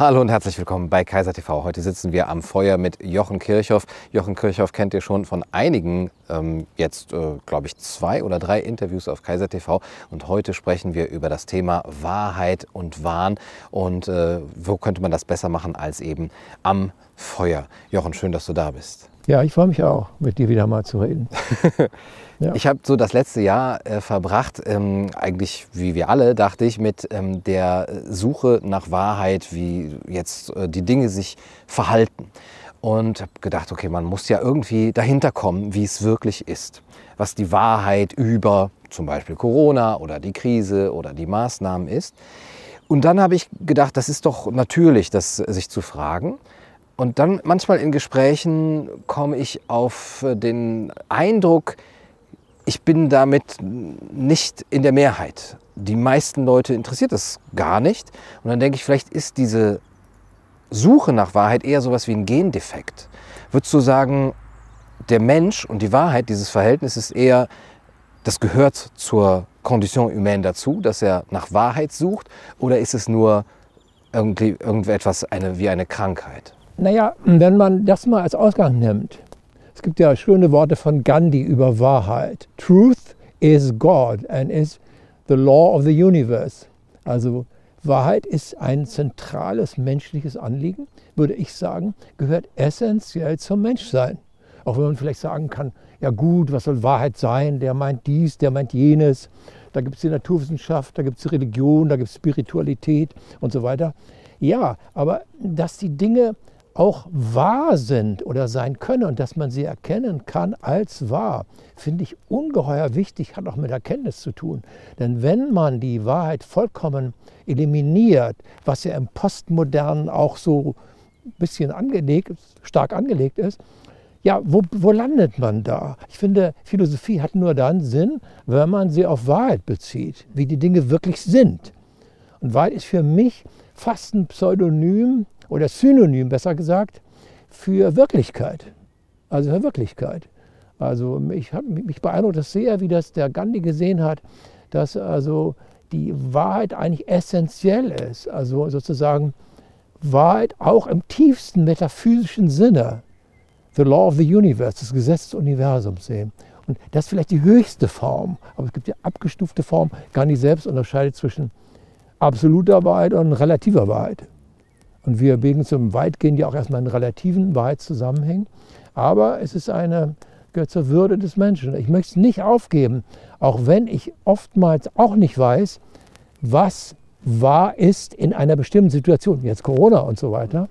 Hallo und herzlich willkommen bei Kaiser TV. Heute sitzen wir am Feuer mit Jochen Kirchhoff. Jochen Kirchhoff kennt ihr schon von einigen, ähm, jetzt äh, glaube ich zwei oder drei Interviews auf Kaiser TV. Und heute sprechen wir über das Thema Wahrheit und Wahn. Und äh, wo könnte man das besser machen als eben am Feuer? Jochen, schön, dass du da bist. Ja, ich freue mich auch, mit dir wieder mal zu reden. Ja. Ich habe so das letzte Jahr äh, verbracht, ähm, eigentlich wie wir alle, dachte ich, mit ähm, der Suche nach Wahrheit, wie jetzt äh, die Dinge sich verhalten. Und habe gedacht, okay, man muss ja irgendwie dahinter kommen, wie es wirklich ist. Was die Wahrheit über zum Beispiel Corona oder die Krise oder die Maßnahmen ist. Und dann habe ich gedacht, das ist doch natürlich, das sich zu fragen. Und dann manchmal in Gesprächen komme ich auf den Eindruck, ich bin damit nicht in der Mehrheit. Die meisten Leute interessiert das gar nicht. Und dann denke ich, vielleicht ist diese Suche nach Wahrheit eher sowas wie ein Gendefekt. Würdest du sagen, der Mensch und die Wahrheit, dieses Verhältnis ist eher, das gehört zur Condition humaine dazu, dass er nach Wahrheit sucht? Oder ist es nur irgendwie, irgendetwas eine, wie eine Krankheit? Naja, wenn man das mal als Ausgang nimmt, es gibt ja schöne Worte von Gandhi über Wahrheit. Truth is God and is the law of the universe. Also Wahrheit ist ein zentrales menschliches Anliegen, würde ich sagen, gehört essentiell zum Menschsein. Auch wenn man vielleicht sagen kann, ja gut, was soll Wahrheit sein? Der meint dies, der meint jenes. Da gibt es die Naturwissenschaft, da gibt es Religion, da gibt es Spiritualität und so weiter. Ja, aber dass die Dinge auch wahr sind oder sein können und dass man sie erkennen kann als wahr, finde ich ungeheuer wichtig, hat auch mit Erkenntnis zu tun. Denn wenn man die Wahrheit vollkommen eliminiert, was ja im Postmodernen auch so ein bisschen angelegt, stark angelegt ist, ja, wo, wo landet man da? Ich finde, Philosophie hat nur dann Sinn, wenn man sie auf Wahrheit bezieht, wie die Dinge wirklich sind. Und Wahrheit ist für mich fast ein Pseudonym oder Synonym besser gesagt für Wirklichkeit. Also für Wirklichkeit. Also mich, mich beeindruckt das sehr, wie das der Gandhi gesehen hat, dass also die Wahrheit eigentlich essentiell ist. Also sozusagen Wahrheit auch im tiefsten metaphysischen Sinne. The Law of the Universe, das Gesetz des Universums sehen. Und das ist vielleicht die höchste Form, aber es gibt die abgestufte Form. Gandhi selbst unterscheidet zwischen absoluter Wahrheit und relativer Wahrheit. Und wir bewegen zum weitgehend ja auch erstmal in relativen Wahrheitszusammenhängen. Aber es ist eine, gehört zur Würde des Menschen. Ich möchte es nicht aufgeben, auch wenn ich oftmals auch nicht weiß, was wahr ist in einer bestimmten Situation, jetzt Corona und so weiter.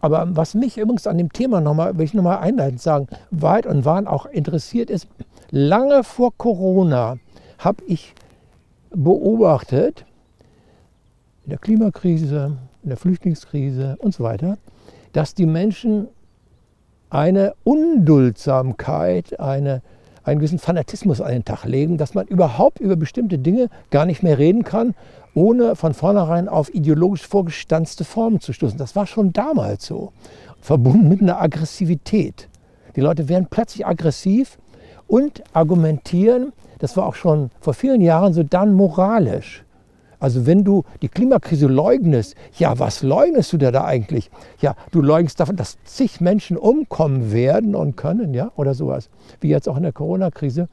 Aber was mich übrigens an dem Thema nochmal, will ich nochmal einleitend sagen, weit und Wahn auch interessiert ist, lange vor Corona habe ich beobachtet, in der Klimakrise, in der Flüchtlingskrise und so weiter, dass die Menschen eine Unduldsamkeit, eine, einen gewissen Fanatismus an den Tag legen, dass man überhaupt über bestimmte Dinge gar nicht mehr reden kann, ohne von vornherein auf ideologisch vorgestanzte Formen zu stoßen. Das war schon damals so, verbunden mit einer Aggressivität. Die Leute werden plötzlich aggressiv und argumentieren, das war auch schon vor vielen Jahren so, dann moralisch. Also wenn du die Klimakrise leugnest, ja, was leugnest du da, da eigentlich? Ja, du leugnest davon, dass zig Menschen umkommen werden und können, ja, oder sowas. Wie jetzt auch in der Corona-Krise,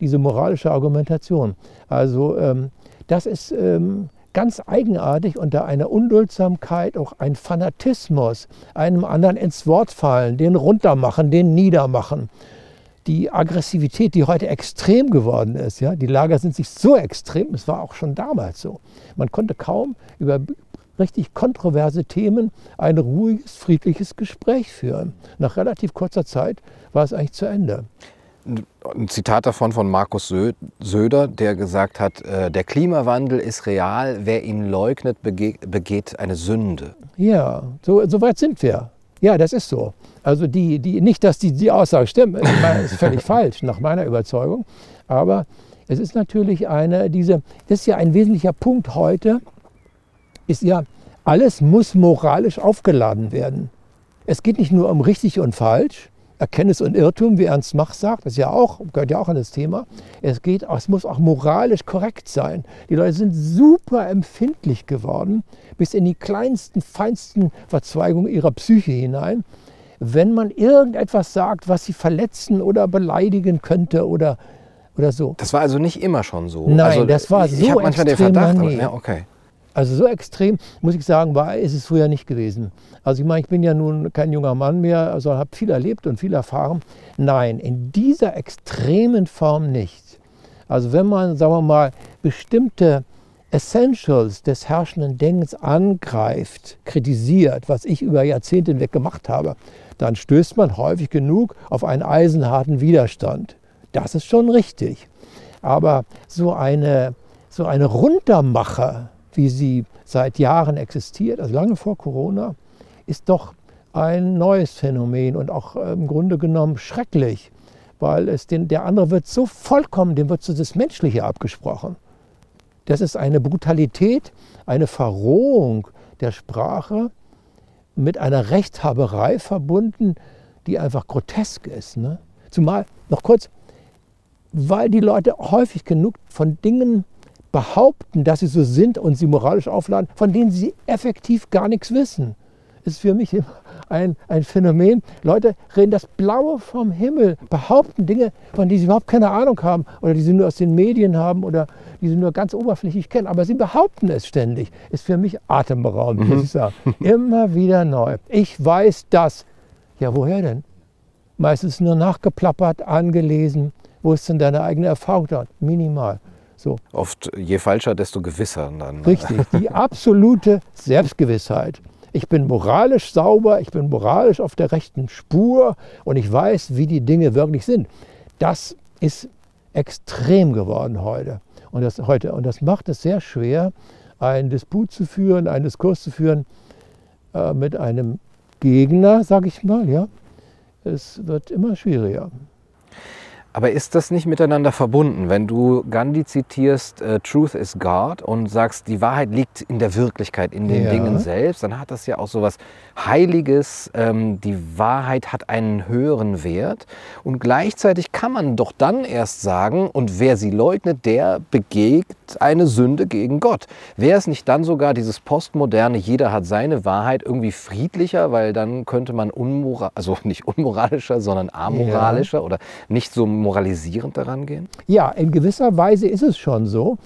diese moralische Argumentation. Also ähm, das ist ähm, ganz eigenartig unter einer Unduldsamkeit, auch ein Fanatismus, einem anderen ins Wort fallen, den runtermachen, den niedermachen die Aggressivität, die heute extrem geworden ist, ja, die Lager sind sich so extrem, es war auch schon damals so. Man konnte kaum über richtig kontroverse Themen ein ruhiges, friedliches Gespräch führen. Nach relativ kurzer Zeit war es eigentlich zu Ende. Ein Zitat davon von Markus Söder, der gesagt hat, äh, der Klimawandel ist real, wer ihn leugnet, begeht eine Sünde. Ja, so, so weit sind wir. Ja, das ist so. Also die, die, nicht, dass die, die Aussage stimmt, das ist völlig falsch nach meiner Überzeugung. Aber es ist natürlich eine, diese, das ist ja ein wesentlicher Punkt heute, ist ja, alles muss moralisch aufgeladen werden. Es geht nicht nur um richtig und falsch, Erkenntnis und Irrtum, wie Ernst Mach sagt, das ja auch, gehört ja auch an das Thema. Es geht, es muss auch moralisch korrekt sein. Die Leute sind super empfindlich geworden, bis in die kleinsten, feinsten Verzweigungen ihrer Psyche hinein, wenn man irgendetwas sagt, was sie verletzen oder beleidigen könnte oder, oder so. Das war also nicht immer schon so. Nein, also, das war so Ich habe manchmal den Verdacht, aber, ja, okay. Also so extrem, muss ich sagen, war, ist es früher nicht gewesen. Also ich meine, ich bin ja nun kein junger Mann mehr, also habe viel erlebt und viel erfahren. Nein, in dieser extremen Form nicht. Also wenn man, sagen wir mal, bestimmte Essentials des herrschenden Denkens angreift, kritisiert, was ich über Jahrzehnte hinweg gemacht habe, dann stößt man häufig genug auf einen eisenharten Widerstand. Das ist schon richtig. Aber so eine, so eine Runtermache, wie sie seit Jahren existiert, also lange vor Corona, ist doch ein neues Phänomen und auch äh, im Grunde genommen schrecklich, weil es den, der andere wird so vollkommen, dem wird so das Menschliche abgesprochen. Das ist eine Brutalität, eine Verrohung der Sprache mit einer Rechthaberei verbunden, die einfach grotesk ist. Ne? Zumal, noch kurz, weil die Leute häufig genug von Dingen behaupten, dass sie so sind und sie moralisch aufladen, von denen sie effektiv gar nichts wissen. Ist für mich immer ein, ein Phänomen. Leute reden das Blaue vom Himmel, behaupten Dinge, von denen sie überhaupt keine Ahnung haben oder die sie nur aus den Medien haben oder die sie nur ganz oberflächlich kennen. Aber sie behaupten es ständig. Ist für mich atemberaubend, muss ich sagen. Immer wieder neu. Ich weiß das. Ja, woher denn? Meistens nur nachgeplappert, angelesen. Wo ist denn deine eigene Erfahrung da? Minimal. So. Oft je falscher, desto gewisser dann. Richtig, die absolute Selbstgewissheit. Ich bin moralisch sauber, ich bin moralisch auf der rechten Spur und ich weiß, wie die Dinge wirklich sind. Das ist extrem geworden heute. Und das, heute. und das macht es sehr schwer, einen Disput zu führen, einen Diskurs zu führen äh, mit einem Gegner, sage ich mal. Ja. Es wird immer schwieriger. Aber ist das nicht miteinander verbunden, wenn du Gandhi zitierst, äh, Truth is God und sagst, die Wahrheit liegt in der Wirklichkeit, in den Ja. Dingen selbst, dann hat das ja auch so was Heiliges. Ähm, die Wahrheit hat einen höheren Wert und gleichzeitig kann man doch dann erst sagen, und wer sie leugnet, der begeht eine Sünde gegen Gott. Wäre es nicht dann sogar dieses postmoderne, jeder hat seine Wahrheit irgendwie friedlicher, weil dann könnte man unmoral, also nicht unmoralischer, sondern amoralischer oder nicht so moralisierend daran gehen? Ja, in gewisser Weise ist es schon so.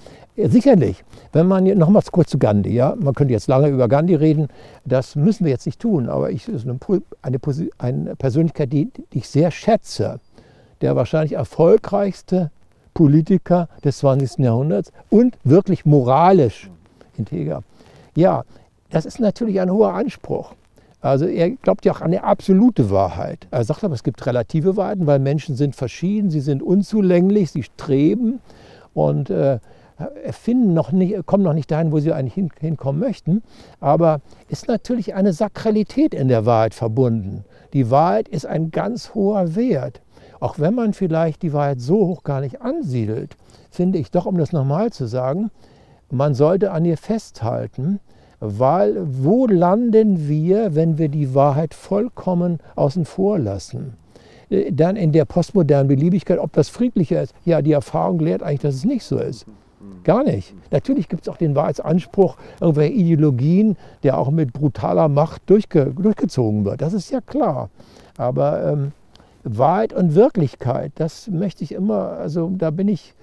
Sicherlich. Wenn man nochmals kurz zu Gandhi, ja, man könnte jetzt lange über Gandhi reden, das müssen wir jetzt nicht tun, aber ich ist eine, eine, eine Persönlichkeit, die, die ich sehr schätze, der wahrscheinlich erfolgreichste Politiker des 20. Jahrhunderts und wirklich moralisch integer. Ja, das ist natürlich ein hoher Anspruch. Also er glaubt ja auch an eine absolute Wahrheit. Er sagt aber, es gibt relative Wahrheiten, weil Menschen sind verschieden, sie sind unzulänglich, sie streben und äh, erfinden noch nicht, kommen noch nicht dahin, wo sie eigentlich hin, hinkommen möchten. Aber ist natürlich eine Sakralität in der Wahrheit verbunden. Die Wahrheit ist ein ganz hoher Wert. Auch wenn man vielleicht die Wahrheit so hoch gar nicht ansiedelt, finde ich doch, um das nochmal zu sagen, man sollte an ihr festhalten, weil wo landen wir, wenn wir die Wahrheit vollkommen außen vor lassen? Äh, Dann in der postmodernen Beliebigkeit, ob das friedlicher ist. Ja, die Erfahrung lehrt eigentlich, dass es nicht so ist. Gar nicht. Natürlich gibt es auch den Wahrheitsanspruch, irgendwelche Ideologien, der auch mit brutaler Macht durchge durchgezogen wird. Das ist ja klar. Aber ähm, Wahrheit und Wirklichkeit, das möchte ich immer, also da bin ich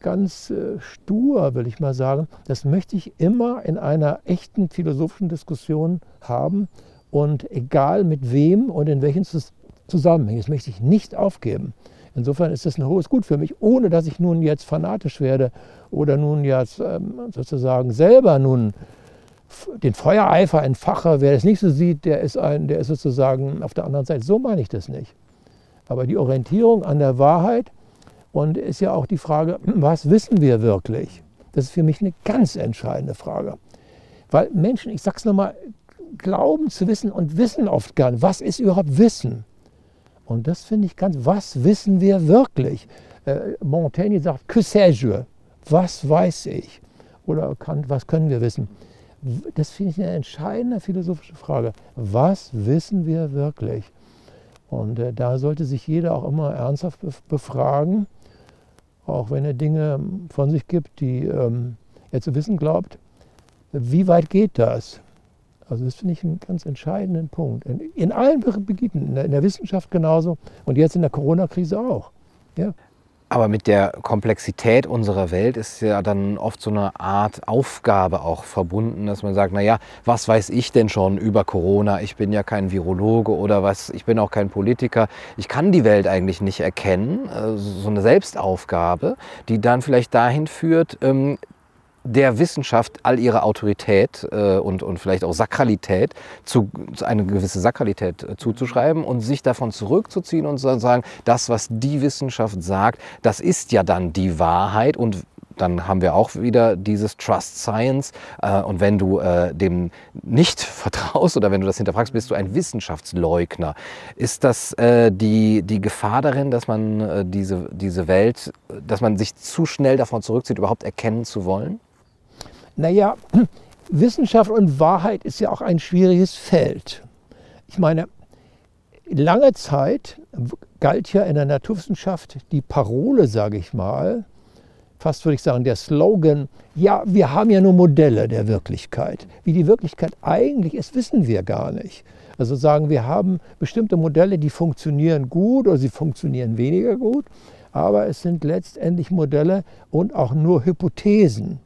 ganz äh, stur, will ich mal sagen. Das möchte ich immer in einer echten philosophischen Diskussion haben und egal mit wem und in welchen Zus- Zusammenhängen. Das möchte ich nicht aufgeben. Insofern ist das ein hohes Gut für mich, ohne dass ich nun jetzt fanatisch werde oder nun jetzt ähm, sozusagen selber nun den Feuereifer entfache. Wer das nicht so sieht, der ist, ein, der ist sozusagen auf der anderen Seite. So meine ich das nicht. Aber die Orientierung an der Wahrheit und ist ja auch die Frage, was wissen wir wirklich? Das ist für mich eine ganz entscheidende Frage. Weil Menschen, ich sage es nochmal, glauben zu wissen und wissen oft nicht, was ist überhaupt Wissen? Und das finde ich ganz, was wissen wir wirklich? Äh, Montaigne sagt, que sais-je? Was weiß ich? Oder kann, was können wir wissen? Das finde ich eine entscheidende philosophische Frage. Was wissen wir wirklich? Und äh, da sollte sich jeder auch immer ernsthaft befragen, auch wenn er Dinge von sich gibt, die ähm, er zu wissen glaubt, wie weit geht das? Also das finde ich einen ganz entscheidenden Punkt. In, in allen Gebieten, in der, in der, Wissenschaft genauso und jetzt in der Corona-Krise auch. Ja. Aber mit der Komplexität unserer Welt ist ja dann oft so eine Art Aufgabe auch verbunden, dass man sagt, naja, was weiß ich denn schon über Corona? Ich bin ja kein Virologe oder was, ich bin auch kein Politiker. Ich kann die Welt eigentlich nicht erkennen. Äh, so eine Selbstaufgabe, die dann vielleicht dahin führt, ähm, der Wissenschaft all ihre Autorität äh, und, und vielleicht auch Sakralität, zu, eine gewisse Sakralität äh, zuzuschreiben und sich davon zurückzuziehen und zu sagen, das, was die Wissenschaft sagt, das ist ja dann die Wahrheit und dann haben wir auch wieder dieses Trust Science. Äh, und wenn du äh, dem nicht vertraust oder wenn du das hinterfragst, bist du ein Wissenschaftsleugner. Ist das äh, die, die Gefahr darin, dass man diese, diese Welt, dass man sich zu schnell davon zurückzieht, überhaupt erkennen zu wollen? Naja, Wissenschaft und Wahrheit ist ja auch ein schwieriges Feld. Ich meine, lange Zeit galt ja in der Naturwissenschaft die Parole, sage ich mal, fast würde ich sagen, der Slogan, ja, wir haben ja nur Modelle der Wirklichkeit. Wie die Wirklichkeit eigentlich ist, wissen wir gar nicht. Also sagen, wir haben bestimmte Modelle, die funktionieren gut oder sie funktionieren weniger gut, aber es sind letztendlich Modelle und auch nur Hypothesen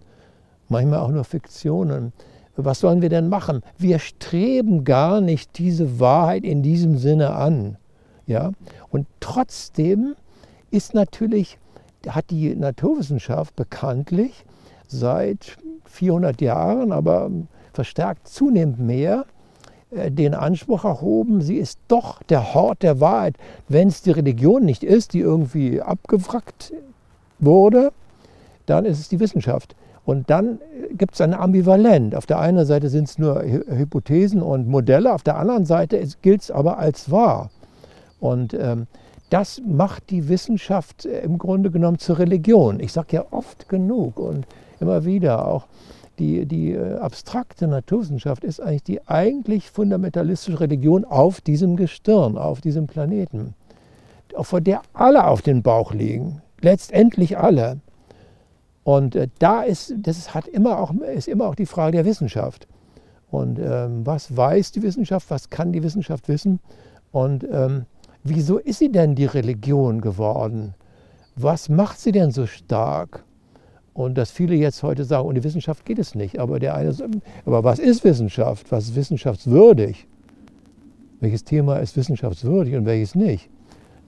manchmal auch nur Fiktionen. Was sollen wir denn machen? Wir streben gar nicht diese Wahrheit in diesem Sinne an. Ja? Und trotzdem ist natürlich, hat die Naturwissenschaft bekanntlich seit 400 Jahren, aber verstärkt zunehmend mehr, äh, den Anspruch erhoben, sie ist doch der Hort der Wahrheit. Wenn es die Religion nicht ist, die irgendwie abgewrackt wurde, dann ist es die Wissenschaft. Und dann äh, gibt es eine Ambivalenz. Auf der einen Seite sind es nur Hypothesen und Modelle, auf der anderen Seite gilt es aber als wahr. Und ähm, das macht die Wissenschaft äh, im Grunde genommen zur Religion. Ich sage ja oft genug und immer wieder auch, die, die äh, abstrakte Naturwissenschaft ist eigentlich die eigentlich fundamentalistische Religion auf diesem Gestirn, auf diesem Planeten, vor der alle auf den Bauch liegen, letztendlich alle. Und äh, da ist, das hat immer auch, ist immer auch die Frage der Wissenschaft. Und ähm, was weiß die Wissenschaft, was kann die Wissenschaft wissen? Und ähm, wieso ist sie denn die Religion geworden? Was macht sie denn so stark? Und dass viele jetzt heute sagen, ohne Wissenschaft geht es nicht. Aber der eine aber was ist Wissenschaft? Was ist wissenschaftswürdig? Welches Thema ist wissenschaftswürdig und welches nicht?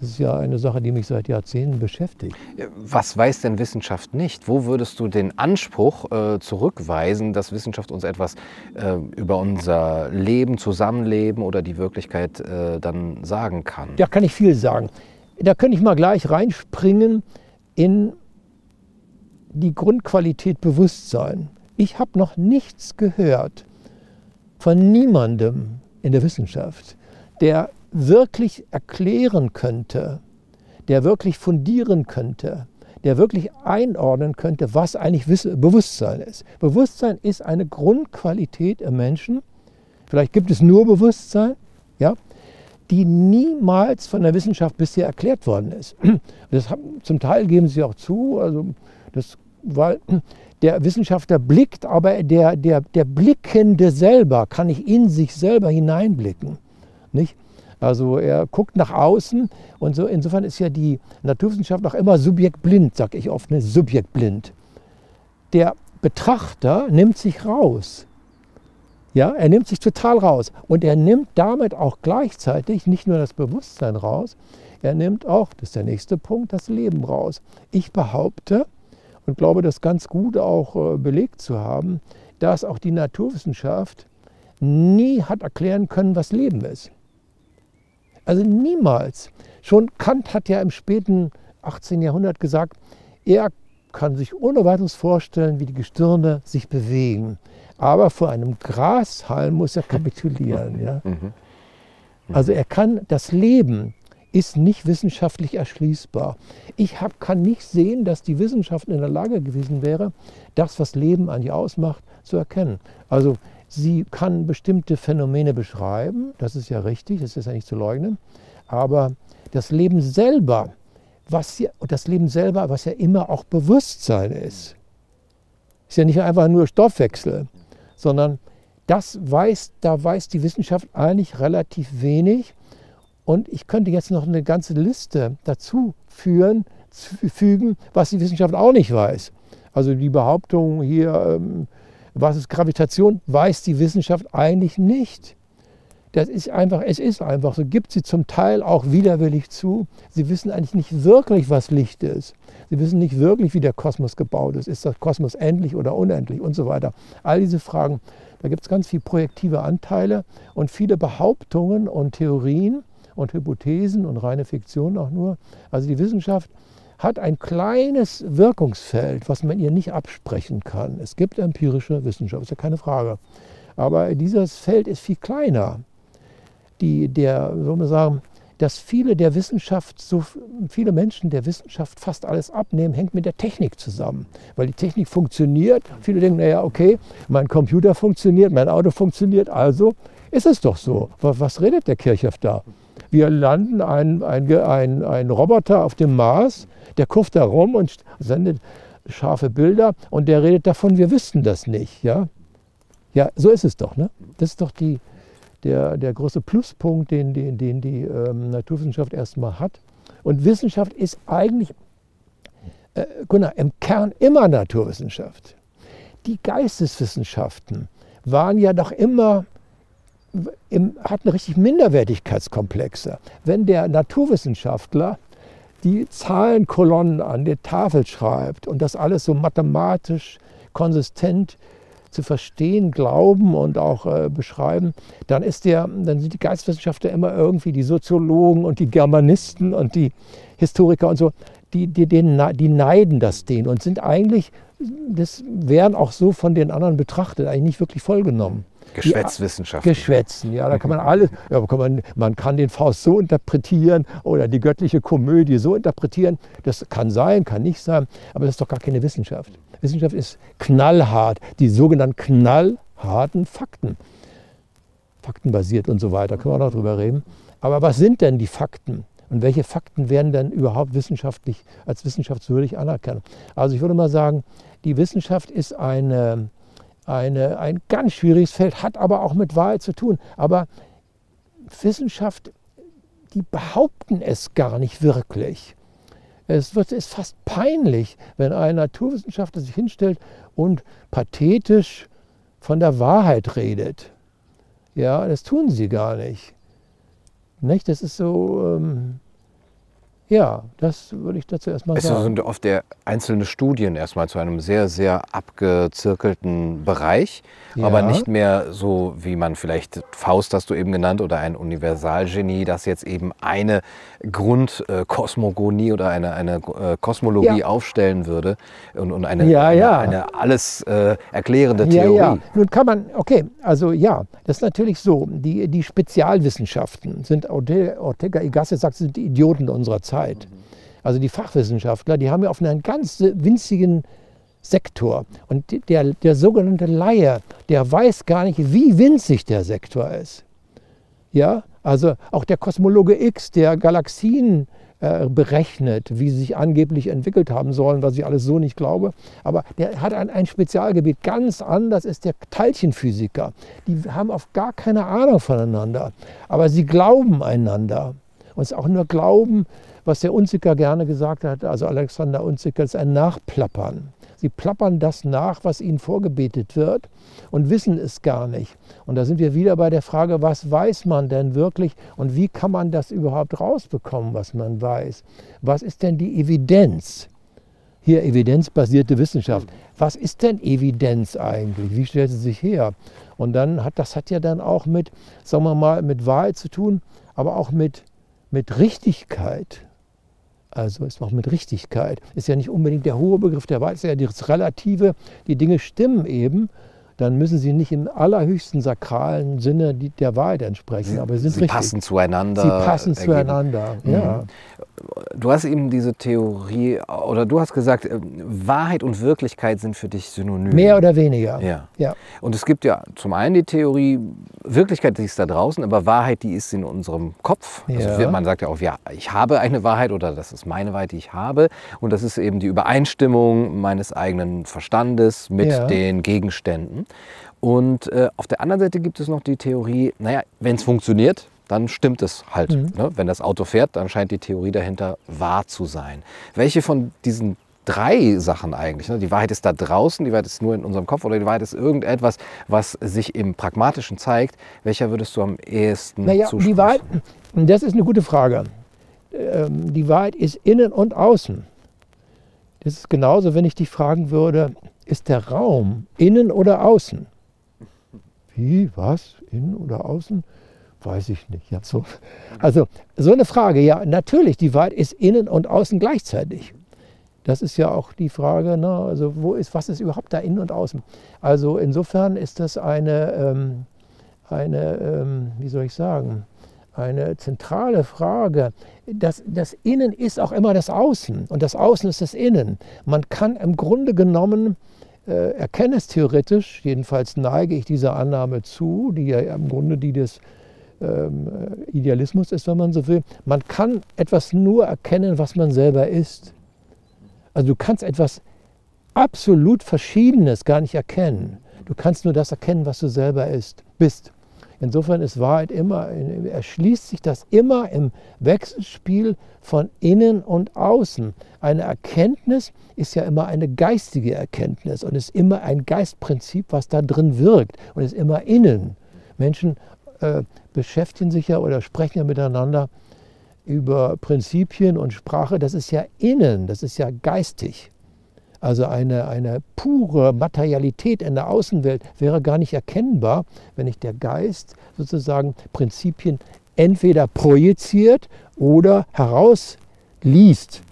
Das ist ja eine Sache, die mich seit Jahrzehnten beschäftigt. Was weiß denn Wissenschaft nicht? Wo würdest du den Anspruch äh, zurückweisen, dass Wissenschaft uns etwas äh, über unser Leben, Zusammenleben oder die Wirklichkeit äh, dann sagen kann? Da kann ich viel sagen. Da könnte ich mal gleich reinspringen in die Grundqualität Bewusstsein. Ich habe noch nichts gehört von niemandem in der Wissenschaft, der wirklich erklären könnte, der wirklich fundieren könnte, der wirklich einordnen könnte, was eigentlich Bewusstsein ist. Bewusstsein ist eine Grundqualität im Menschen. Vielleicht gibt es nur Bewusstsein, ja, die niemals von der Wissenschaft bisher erklärt worden ist. Das haben, zum Teil geben sie auch zu, also das, weil der Wissenschaftler blickt, aber der, der, der Blickende selber kann nicht in sich selber hineinblicken. Nicht? Also er guckt nach außen und so insofern ist ja die Naturwissenschaft auch immer subjektblind, sage ich oft, ne? subjektblind. Der Betrachter nimmt sich raus. Ja, er nimmt sich total raus und er nimmt damit auch gleichzeitig nicht nur das Bewusstsein raus, er nimmt auch, das ist der nächste Punkt, das Leben raus. Ich behaupte und glaube, das ganz gut auch äh, belegt zu haben, dass auch die Naturwissenschaft nie hat erklären können, was Leben ist. Also niemals. Schon Kant hat ja im späten 18. Jahrhundert gesagt, er kann sich ohne weiteres vorstellen, wie die Gestirne sich bewegen. Aber vor einem Grashalm muss er kapitulieren. Ja? Mhm. Mhm. Also er kann das Leben ist nicht wissenschaftlich erschließbar. Ich hab, kann nicht sehen, dass die Wissenschaft in der Lage gewesen wäre, das, was Leben eigentlich ausmacht, zu erkennen. Also Sie kann bestimmte Phänomene beschreiben, das ist ja richtig, das ist ja nicht zu leugnen. Aber das Leben selber, was ja, das Leben selber, was ja immer auch Bewusstsein ist, ist ja nicht einfach nur Stoffwechsel, sondern das weiß, da weiß die Wissenschaft eigentlich relativ wenig. Und ich könnte jetzt noch eine ganze Liste dazu führen, fügen, was die Wissenschaft auch nicht weiß. Also die Behauptung hier, ähm, was ist Gravitation, weiß die Wissenschaft eigentlich nicht. Das ist einfach, es ist einfach so, gibt sie zum Teil auch widerwillig zu. Sie wissen eigentlich nicht wirklich, was Licht ist. Sie wissen nicht wirklich, wie der Kosmos gebaut ist. Ist der Kosmos endlich oder unendlich und so weiter. All diese Fragen, da gibt es ganz viele projektive Anteile und viele Behauptungen und Theorien und Hypothesen und reine Fiktion auch nur. Also die Wissenschaft hat ein kleines Wirkungsfeld, was man ihr nicht absprechen kann. Es gibt empirische Wissenschaft, ist ja keine Frage. Aber dieses Feld ist viel kleiner. Die, der, soll man sagen, dass viele der Wissenschaft, so viele Menschen der Wissenschaft fast alles abnehmen, hängt mit der Technik zusammen. Weil die Technik funktioniert. Viele denken, naja, okay, mein Computer funktioniert, mein Auto funktioniert, also ist es doch so. Was redet der Kirchhoff da? Wir landen ein, ein, ein, ein Roboter auf dem Mars, der kurft da rum und sendet scharfe Bilder und der redet davon, wir wüssten das nicht. Ja, ja so ist es doch. Ne? Das ist doch die, der, der große Pluspunkt, den, den, den die ähm, Naturwissenschaft erstmal hat. Und Wissenschaft ist eigentlich, äh, Gunnar, im Kern immer Naturwissenschaft. Die Geisteswissenschaften waren ja doch immer im, hatten richtig Minderwertigkeitskomplexe. Wenn der Naturwissenschaftler die Zahlenkolonnen an der Tafel schreibt und das alles so mathematisch konsistent zu verstehen, glauben und auch äh, beschreiben, dann, ist der, dann sind die Geistwissenschaftler immer irgendwie die Soziologen und die Germanisten und die Historiker und so, die, die, die, die neiden das denen und sind eigentlich, das werden auch so von den anderen betrachtet, eigentlich nicht wirklich vollgenommen. Geschwätzwissenschaft. Geschwätzen, ja, da kann man alles, ja, kann man, man kann den Faust so interpretieren oder die göttliche Komödie so interpretieren. Das kann sein, kann nicht sein, aber das ist doch gar keine Wissenschaft. Wissenschaft ist knallhart, die sogenannten knallharten Fakten. Faktenbasiert und so weiter, können wir auch noch drüber reden. Aber was sind denn die Fakten? Und welche Fakten werden denn überhaupt wissenschaftlich als wissenschaftswürdig anerkannt? Also ich würde mal sagen, die Wissenschaft ist eine, eine, ein ganz schwieriges Feld, hat aber auch mit Wahrheit zu tun. Aber Wissenschaft, die behaupten es gar nicht wirklich. Es wird, ist fast peinlich, wenn ein Naturwissenschaftler sich hinstellt und pathetisch von der Wahrheit redet. Ja, das tun sie gar nicht. nicht? Das ist so, ähm, ja, das würde ich dazu erstmal sagen. Es sind oft der einzelne Studien erstmal zu einem sehr, sehr abgezirkelten Bereich, ja. aber nicht mehr so, wie man vielleicht Faust hast du eben genannt oder ein Universalgenie, das jetzt eben eine Grundkosmogonie oder eine, eine äh, Kosmologie ja. aufstellen würde und, und eine, ja, eine, eine, alles äh, erklärende Theorie. Ja, Nun kann man, okay, also ja, das ist natürlich so. Die, die Spezialwissenschaften sind, Ortega y Gasset sagt, sind die Idioten unserer Zeit. Zeit. Also die Fachwissenschaftler, die haben ja auf einen ganz winzigen Sektor. Und der, der sogenannte Laie, der weiß gar nicht, wie winzig der Sektor ist. Ja, also auch der Kosmologe X, der Galaxien äh, berechnet, wie sie sich angeblich entwickelt haben sollen, was ich alles so nicht glaube. Aber der hat ein, ein Spezialgebiet. Ganz anders ist der Teilchenphysiker. Die haben auf gar keine Ahnung voneinander. Aber sie glauben einander. Und es auch nur Glauben, was der Unziker gerne gesagt hat, also Alexander Unziker, ist ein Nachplappern. Sie plappern das nach, was ihnen vorgebetet wird und wissen es gar nicht. Und da sind wir wieder bei der Frage, was weiß man denn wirklich und wie kann man das überhaupt rausbekommen, was man weiß? Was ist denn die Evidenz? Hier evidenzbasierte Wissenschaft. Was ist denn Evidenz eigentlich? Wie stellt sie sich her? Und dann hat das hat ja dann auch mit, sagen wir mal, mit Wahrheit zu tun, aber auch mit, mit Richtigkeit. Also ist auch mit Richtigkeit. Ist ja nicht unbedingt der hohe Begriff der Wahrheit, ist ja das Relative. Die Dinge stimmen eben. Dann müssen sie nicht im allerhöchsten sakralen Sinne der Wahrheit entsprechen, aber sie sind sie richtig. passen zueinander. Sie passen zueinander, ja. du hast eben diese Theorie, oder du hast gesagt, äh, Wahrheit und Wirklichkeit sind für dich synonym. Mehr oder weniger. Ja. ja. Und es gibt ja zum einen die Theorie, Wirklichkeit die ist da draußen, aber Wahrheit, die ist in unserem Kopf. Also ja. Also man sagt ja auch, ja, ich habe eine Wahrheit oder das ist meine Wahrheit, die ich habe. Und das ist eben die Übereinstimmung meines eigenen Verstandes mit ja. den Gegenständen. Und äh, auf der anderen Seite gibt es noch die Theorie, naja, wenn es funktioniert, dann stimmt es halt. Mhm. Ne? Wenn das Auto fährt, dann scheint die Theorie dahinter wahr zu sein. Welche von diesen drei Sachen eigentlich. Ne? Die Wahrheit ist da draußen, die Wahrheit ist nur in unserem Kopf oder die Wahrheit ist irgendetwas, was sich im Pragmatischen zeigt. Welcher würdest du am ehesten naja, zusprechen? Die Wahrheit, das ist eine gute Frage. Ähm, die Wahrheit ist innen und außen. Das ist genauso, wenn ich dich fragen würde, ist der Raum innen oder außen? Wie, was, innen oder außen? Weiß ich nicht. Ja, so. Also so eine Frage, ja, natürlich, die Wahrheit ist innen und außen gleichzeitig. Das ist ja auch die Frage, ne? also wo ist, was ist überhaupt da innen und außen? Also insofern ist das eine, ähm, eine ähm, wie soll ich sagen, eine zentrale Frage. Das, das Innen ist auch immer das Außen und das Außen ist das Innen. Man kann im Grunde genommen äh, erkenntnistheoretisch, jedenfalls neige ich dieser Annahme zu, die ja im Grunde die des ähm, Idealismus ist, wenn man so will. Man kann etwas nur erkennen, was man selber ist. Also du kannst etwas absolut Verschiedenes gar nicht erkennen. Du kannst nur das erkennen, was du selber ist, bist. Insofern ist Wahrheit immer, erschließt sich das immer im Wechselspiel von innen und außen. Eine Erkenntnis ist ja immer eine geistige Erkenntnis und ist immer ein Geistprinzip, was da drin wirkt und ist immer innen. Menschen äh, beschäftigen sich ja oder sprechen ja miteinander über Prinzipien und Sprache, das ist ja innen, das ist ja geistig. Also eine, eine pure Materialität in der Außenwelt wäre gar nicht erkennbar, wenn nicht der Geist sozusagen Prinzipien entweder projiziert oder herausliest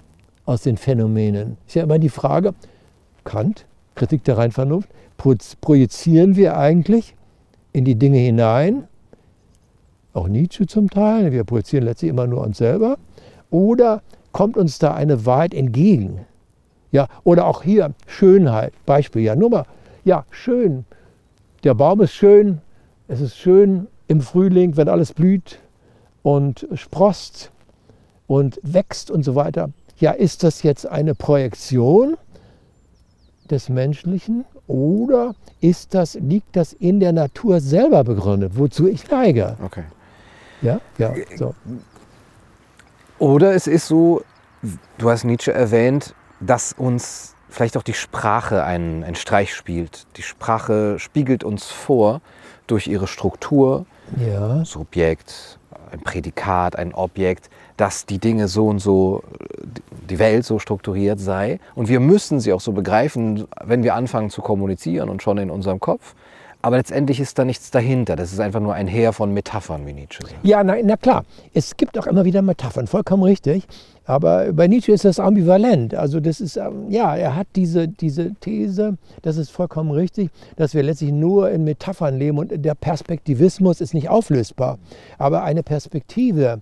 aus den Phänomenen. Ist ja immer die Frage, Kant, Kritik der Reinvernunft, projizieren wir eigentlich in die Dinge hinein auch Nietzsche zum Teil, wir projizieren letztlich immer nur uns selber, oder kommt uns da eine Wahrheit entgegen? Ja, oder auch hier Schönheit, Beispiel, ja, nur mal, ja, schön. Der Baum ist schön, es ist schön im Frühling, wenn alles blüht und sprost und wächst und so weiter. Ja, ist das jetzt eine Projektion des Menschlichen oder ist das, liegt das in der Natur selber begründet, wozu ich neige? Okay. Ja, ja. So. Oder es ist so, du hast Nietzsche erwähnt, dass uns vielleicht auch die Sprache einen, einen Streich spielt. Die Sprache spiegelt uns vor durch ihre Struktur, ja. Subjekt, ein Prädikat, ein Objekt, dass die Dinge so und so, die Welt so strukturiert sei. Und wir müssen sie auch so begreifen, wenn wir anfangen zu kommunizieren und schon in unserem Kopf. Aber letztendlich ist da nichts dahinter. Das ist einfach nur ein Heer von Metaphern, wie Nietzsche sagt. Ja, na, na klar. Es gibt auch immer wieder Metaphern, vollkommen richtig. Aber bei Nietzsche ist das ambivalent. Also das ist, ähm, ja, er hat diese, diese These, das ist vollkommen richtig, dass wir letztlich nur in Metaphern leben und der Perspektivismus ist nicht auflösbar. Aber eine Perspektive,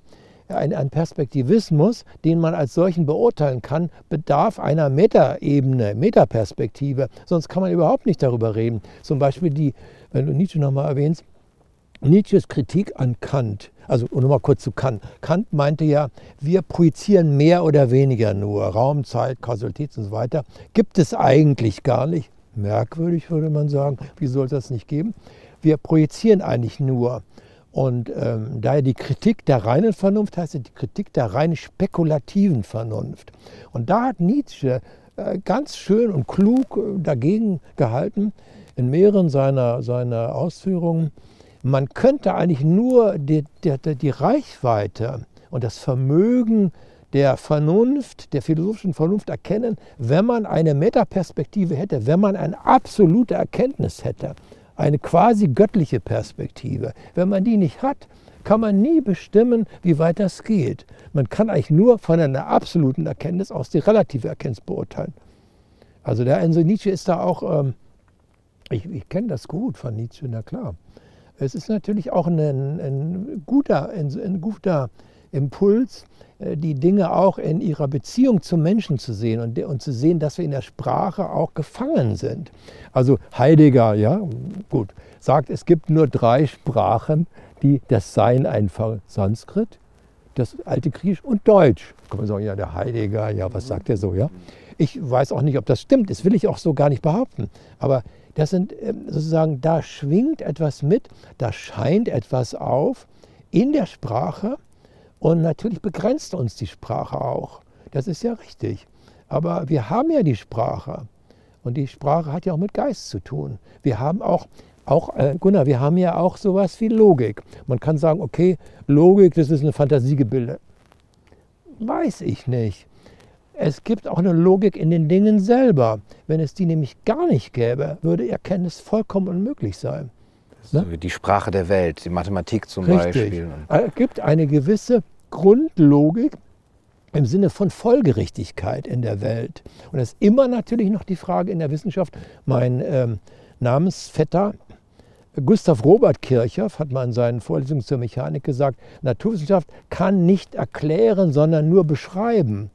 ein, ein Perspektivismus, den man als solchen beurteilen kann, bedarf einer Metaebene, Metaperspektive. Sonst kann man überhaupt nicht darüber reden. Zum Beispiel die, wenn du Nietzsche nochmal erwähnst, Nietzsches Kritik an Kant, also nochmal kurz zu Kant. Kant meinte ja, wir projizieren mehr oder weniger nur. Raum, Zeit, Kausalität und so weiter. Gibt es eigentlich gar nicht. Merkwürdig würde man sagen. Wie soll es das nicht geben? Wir projizieren eigentlich nur. Und ähm, daher die Kritik der reinen Vernunft heißt die Kritik der rein spekulativen Vernunft. Und da hat Nietzsche äh, ganz schön und klug äh, dagegen gehalten in mehreren seiner, seiner Ausführungen. Man könnte eigentlich nur die, die, die Reichweite und das Vermögen der Vernunft, der philosophischen Vernunft erkennen, wenn man eine Metaperspektive hätte, wenn man eine absolute Erkenntnis hätte eine quasi göttliche Perspektive. Wenn man die nicht hat, kann man nie bestimmen, wie weit das geht. Man kann eigentlich nur von einer absoluten Erkenntnis aus die relative Erkenntnis beurteilen. Also der Enzo Nietzsche ist da auch, ähm, ich, ich kenne das gut von Nietzsche, na klar. Es ist natürlich auch ein, ein guter, ein, ein guter Impuls, äh, die Dinge auch in ihrer Beziehung zum Menschen zu sehen und, und zu sehen, dass wir in der Sprache auch gefangen sind. Also Heidegger, ja, gut, sagt, es gibt nur drei Sprachen, die das Sein einfangen. Sanskrit, das alte Griechisch und Deutsch. Kann man sagen, ja, der Heidegger, ja, was sagt er so, ja? Ich weiß auch nicht, ob das stimmt, das will ich auch so gar nicht behaupten. Aber das sind ähm, sozusagen, da schwingt etwas mit, da scheint etwas auf in der Sprache und natürlich begrenzt uns die Sprache auch. Das ist ja richtig. Aber wir haben ja die Sprache. Und die Sprache hat ja auch mit Geist zu tun. Wir haben auch, auch äh, Gunnar, wir haben ja auch sowas wie Logik. Man kann sagen, okay, Logik, das ist eine Fantasiegebilde. Weiß ich nicht. Es gibt auch eine Logik in den Dingen selber. Wenn es die nämlich gar nicht gäbe, würde Erkenntnis vollkommen unmöglich sein. Ne? So die Sprache der Welt, die Mathematik zum Richtig. Beispiel. Es gibt eine gewisse Grundlogik im Sinne von Folgerichtigkeit in der Welt. Und es ist immer natürlich noch die Frage in der Wissenschaft. Mein ähm, Namensvetter Gustav Robert Kirchhoff hat mal in seinen Vorlesungen zur Mechanik gesagt, Naturwissenschaft kann nicht erklären, sondern nur beschreiben.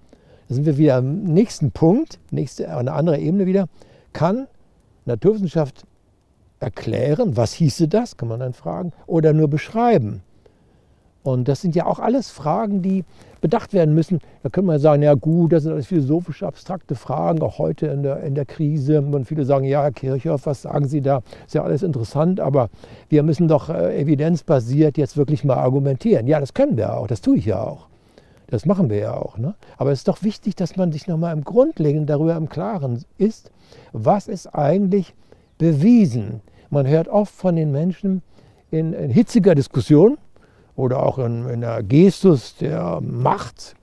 Da sind wir wieder am nächsten Punkt, nächste, eine andere Ebene wieder. Kann Naturwissenschaft erklären, was hieße das, kann man dann fragen, oder nur beschreiben? Und das sind ja auch alles Fragen, die bedacht werden müssen. Da könnte man sagen, ja gut, das sind alles philosophische, abstrakte Fragen, auch heute in der, in der Krise. Und viele sagen, ja, Herr Kirchhoff, was sagen Sie da? Ist ja alles interessant, aber wir müssen doch äh, evidenzbasiert jetzt wirklich mal argumentieren. Ja, das können wir auch, das tue ich ja auch. Das machen wir ja auch. Ne? Aber es ist doch wichtig, dass man sich nochmal im Grundlegenden darüber im Klaren ist, was ist eigentlich bewiesen. Man hört oft von den Menschen in, in hitziger Diskussion oder auch in, in der Gestus der Macht,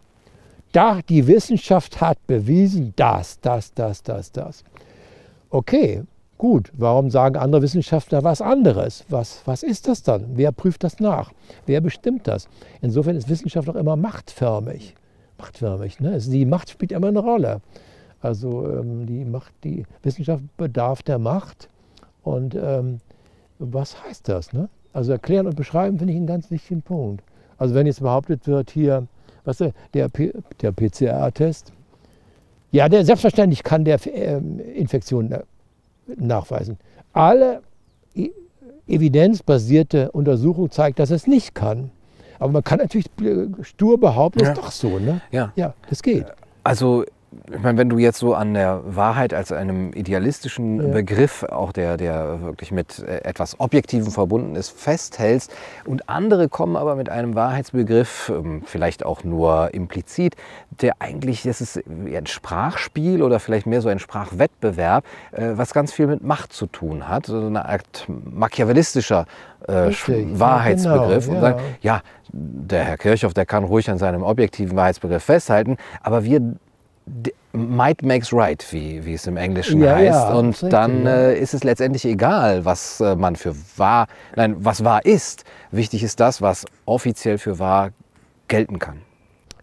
da die Wissenschaft hat bewiesen, das, das, das, das, das. Okay, Gut, warum sagen andere Wissenschaftler was anderes? Was, was ist das dann? Wer prüft das nach? Wer bestimmt das? Insofern ist Wissenschaft auch immer machtförmig. Machtförmig, ne? Also die Macht spielt immer eine Rolle. Also ähm, die, Macht, die Wissenschaft bedarf der Macht. Und ähm, was heißt das? Ne? Also erklären und beschreiben finde ich einen ganz wichtigen Punkt. Also wenn jetzt behauptet wird, hier, was der, der, der PCR-Test, ja, der, selbstverständlich kann der ähm, Infektionen nachweisen. Alle evidenzbasierte Untersuchung zeigt, dass es nicht kann. Aber man kann natürlich stur behaupten, ja. ist doch so. Ne? Ja. ja, das geht. Also ich meine, wenn du jetzt so an der Wahrheit als einem idealistischen ja. Begriff, auch der, der wirklich mit äh, etwas Objektivem verbunden ist, festhältst und andere kommen aber mit einem Wahrheitsbegriff, ähm, vielleicht auch nur implizit, der eigentlich, das ist ein Sprachspiel oder vielleicht mehr so ein Sprachwettbewerb, äh, was ganz viel mit Macht zu tun hat, so eine Art machiavellistischer äh, Wahrheitsbegriff ja, genau, und sagen, ja, der Herr Kirchhoff, der kann ruhig an seinem objektiven Wahrheitsbegriff festhalten, aber wir Might makes right, wie, wie es im Englischen ja, heißt. Ja, und richtig, dann äh, ist es letztendlich egal, was äh, man für wahr, nein, was wahr ist. Wichtig ist das, was offiziell für wahr gelten kann.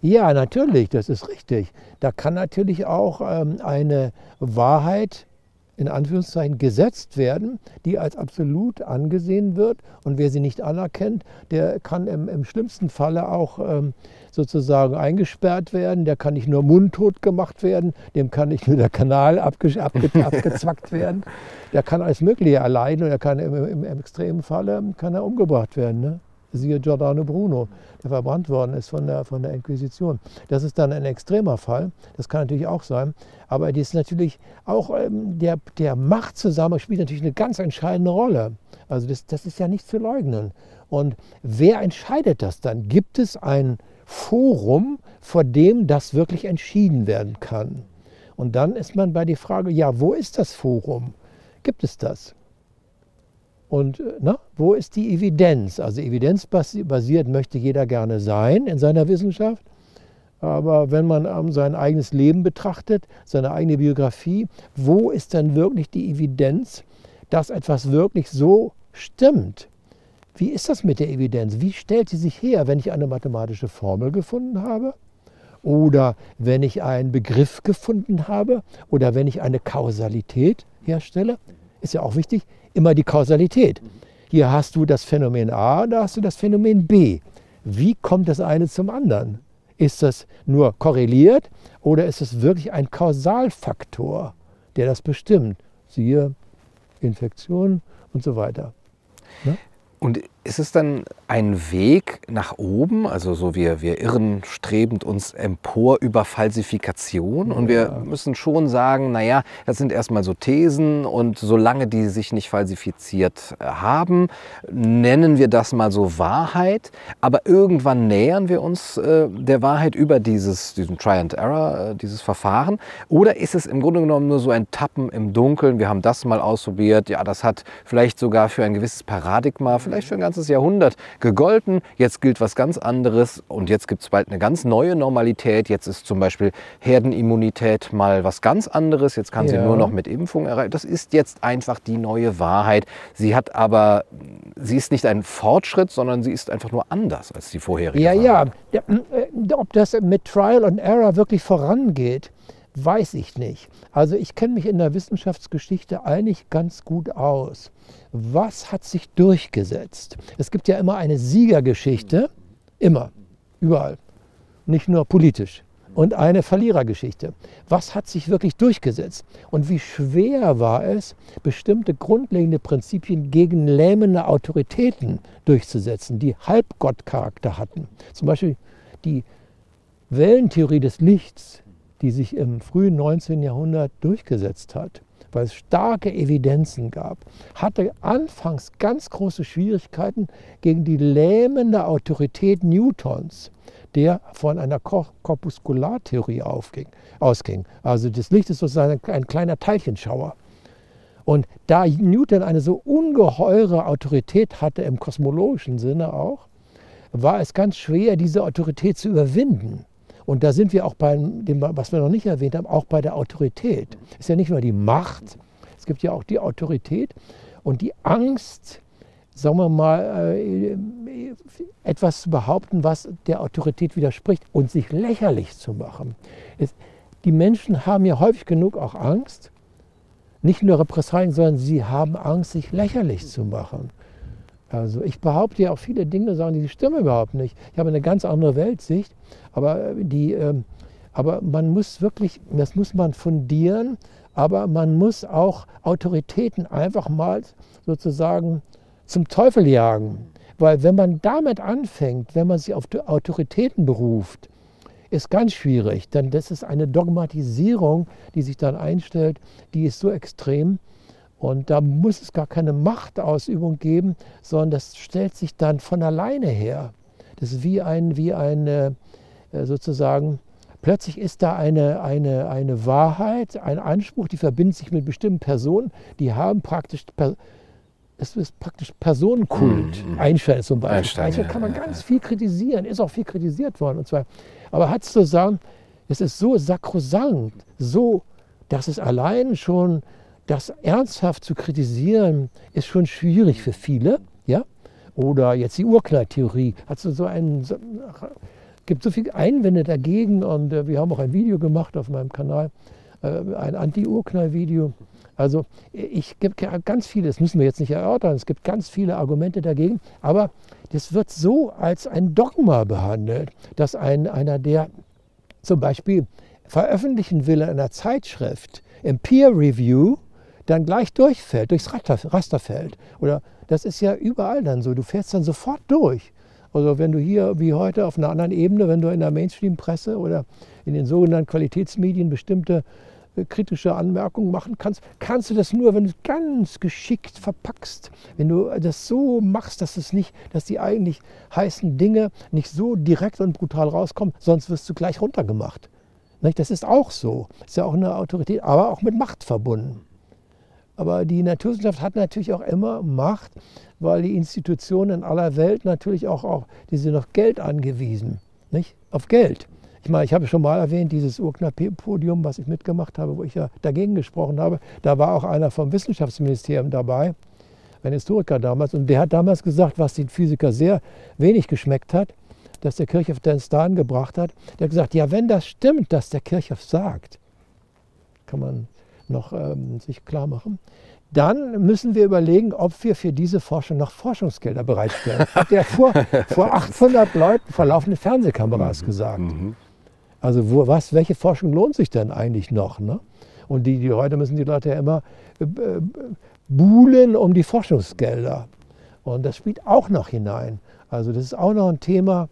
Ja, natürlich, das ist richtig. Da kann natürlich auch ähm, eine Wahrheit in Anführungszeichen gesetzt werden, die als absolut angesehen wird. Und wer sie nicht anerkennt, der kann im, im schlimmsten Falle auch ähm, sozusagen eingesperrt werden. Der kann nicht nur mundtot gemacht werden, dem kann nicht nur der Kanal abge, abge, abgezwackt werden. Der kann alles Mögliche erleiden und er kann im, im, im extremen Falle kann er umgebracht werden. Ne? Siehe Giordano Bruno, der verbrannt worden ist von der, von der Inquisition. Das ist dann ein extremer Fall, das kann natürlich auch sein. Aber die ist natürlich auch ähm, der, der Machtzusammenhang spielt natürlich eine ganz entscheidende Rolle. Also das, das ist ja nicht zu leugnen. Und wer entscheidet das dann? Gibt es ein Forum, vor dem das wirklich entschieden werden kann? Und dann ist man bei der Frage, ja, wo ist das Forum? Gibt es das? Und na, ne, wo ist die Evidenz? Also evidenzbasiert möchte jeder gerne sein in seiner Wissenschaft. Aber wenn man sein eigenes Leben betrachtet, seine eigene Biografie, wo ist dann wirklich die Evidenz, dass etwas wirklich so stimmt? Wie ist das mit der Evidenz? Wie stellt sie sich her, wenn ich eine mathematische Formel gefunden habe? Oder wenn ich einen Begriff gefunden habe? Oder wenn ich eine Kausalität herstelle? Ist ja auch wichtig, immer die Kausalität. Hier hast du das Phänomen A, da hast du das Phänomen B. wie kommt das eine zum anderen? Ist das nur korreliert oder ist es wirklich ein Kausalfaktor, der das bestimmt? Siehe Infektion und so weiter. Ne? Und ist es dann ein Weg nach oben, also so wir, wir irren strebend uns empor über Falsifikation und wir müssen schon sagen, naja, das sind erstmal so Thesen und solange die sich nicht falsifiziert äh, haben, nennen wir das mal so Wahrheit, aber irgendwann nähern wir uns äh, der Wahrheit über dieses, diesen Try and Error, äh, dieses Verfahren. Oder ist es im Grunde genommen nur so ein Tappen im Dunkeln, wir haben das mal ausprobiert, ja, das hat vielleicht sogar für ein gewisses Paradigma, vielleicht für ein ganzes Jahrhundert Jahrhundert gegolten, jetzt gilt was ganz anderes und jetzt gibt es bald eine ganz neue Normalität. Jetzt ist zum Beispiel Herdenimmunität mal was ganz anderes, jetzt kann ja. sie nur noch mit Impfung erreichen. Das ist jetzt einfach die neue Wahrheit. Sie hat aber, sie ist nicht ein Fortschritt, sondern sie ist einfach nur anders als die vorherige. Ja, Wahrheit. ja. Äh, ob das mit Trial and Error wirklich vorangeht, weiß ich nicht. Also ich kenne mich in der Wissenschaftsgeschichte eigentlich ganz gut aus. Was hat sich durchgesetzt? Es gibt ja immer eine Siegergeschichte, immer, überall, nicht nur politisch. Und eine Verlierergeschichte. Was hat sich wirklich durchgesetzt? Und wie schwer war es, bestimmte grundlegende Prinzipien gegen lähmende Autoritäten durchzusetzen, die Halbgottcharakter hatten? Zum Beispiel die Wellentheorie des Lichts die sich im frühen 19. Jahrhundert durchgesetzt hat, weil es starke Evidenzen gab, hatte anfangs ganz große Schwierigkeiten gegen die lähmende Autorität Newtons, der von einer Korpuskulartheorie ausging. Also das Licht ist sozusagen ein kleiner Teilchenschauer. Und da Newton eine so ungeheure Autorität hatte im kosmologischen Sinne auch, war es ganz schwer, diese Autorität zu überwinden. Und da sind wir auch bei dem, was wir noch nicht erwähnt haben, auch bei der Autorität. Es ist ja nicht nur die Macht, es gibt ja auch die Autorität und die Angst, sagen wir mal, äh, etwas zu behaupten, was der Autorität widerspricht und sich lächerlich zu machen. die Menschen haben ja häufig genug auch Angst, nicht nur Repressalien, sondern sie haben Angst, sich lächerlich zu machen. Also ich behaupte ja auch viele Dinge, sagen die stimmen überhaupt nicht. Ich habe eine ganz andere Weltsicht, aber, äh, die, ähm, aber man muss wirklich, das muss man fundieren, aber man muss auch Autoritäten einfach mal sozusagen zum Teufel jagen. Weil wenn man damit anfängt, wenn man sich auf Autoritäten beruft, ist ganz schwierig, denn das ist eine Dogmatisierung, die sich dann einstellt, die ist so extrem, und da muss es gar keine Machtausübung geben, sondern das stellt sich dann von alleine her. Das ist wie ein, wie eine, äh, sozusagen, plötzlich ist da eine, eine, eine Wahrheit, ein Anspruch, die verbindet sich mit bestimmten Personen, die haben praktisch, es ist praktisch Personenkult. Mhm. Einstein zum Beispiel. Einstein, Einstein kann man ja, ganz ja. viel kritisieren, ist auch viel kritisiert worden. Und zwar, aber hat zu sagen, es ist so sakrosankt, so, dass es allein schon das ernsthaft zu kritisieren, ist schon schwierig für viele. Ja? Oder jetzt die Urknalltheorie. Hat so einen, so, gibt so viele Einwände dagegen und äh, wir haben auch ein Video gemacht auf meinem Kanal, äh, ein Anti-Urknall-Video. Also ich gibt ganz viele, das müssen wir jetzt nicht erörtern, es gibt ganz viele Argumente dagegen, aber das wird so als ein Dogma behandelt, dass ein, einer, der zum Beispiel veröffentlichen will in einer Zeitschrift, im Peer Review, dann gleich durchfällt, durchs Raster fällt. Oder das ist ja überall dann so. Du fährst dann sofort durch. Also wenn du hier wie heute auf einer anderen Ebene, wenn du in der Mainstream-Presse oder in den sogenannten Qualitätsmedien bestimmte äh, kritische Anmerkungen machen kannst, kannst du das nur, wenn du es ganz geschickt verpackst, wenn du das so machst, dass es nicht, dass die eigentlich heißen Dinge nicht so direkt und brutal rauskommen, sonst wirst du gleich runtergemacht. Das ist auch so. Das ist ja auch eine Autorität, aber auch mit Macht verbunden. Aber die Naturwissenschaft hat natürlich auch immer Macht, weil die Institutionen in aller Welt natürlich auch, auch die sind auf Geld angewiesen, nicht? Auf Geld. Ich meine, ich habe schon mal erwähnt, dieses Urknall-Podium, was ich mitgemacht habe, wo ich ja dagegen gesprochen habe, da war auch einer vom Wissenschaftsministerium dabei, ein Historiker damals, und der hat damals gesagt, was den Physiker sehr wenig geschmeckt hat, dass der Kirchhoff den Stan gebracht hat. Der hat gesagt, ja, wenn das stimmt, dass der Kirchhoff sagt, kann man noch ähm, sich klar machen, dann müssen wir überlegen, ob wir für diese Forschung noch Forschungsgelder bereitstellen. Hat der vor, vor 800 Leuten vor laufenden Fernsehkameras mhm. gesagt. Mhm. Also wo, was, welche Forschung lohnt sich denn eigentlich noch? Ne? Und die, die, heute müssen die Leute ja immer äh, buhlen um die Forschungsgelder. Und das spielt auch noch hinein. Also das ist auch noch ein Thema,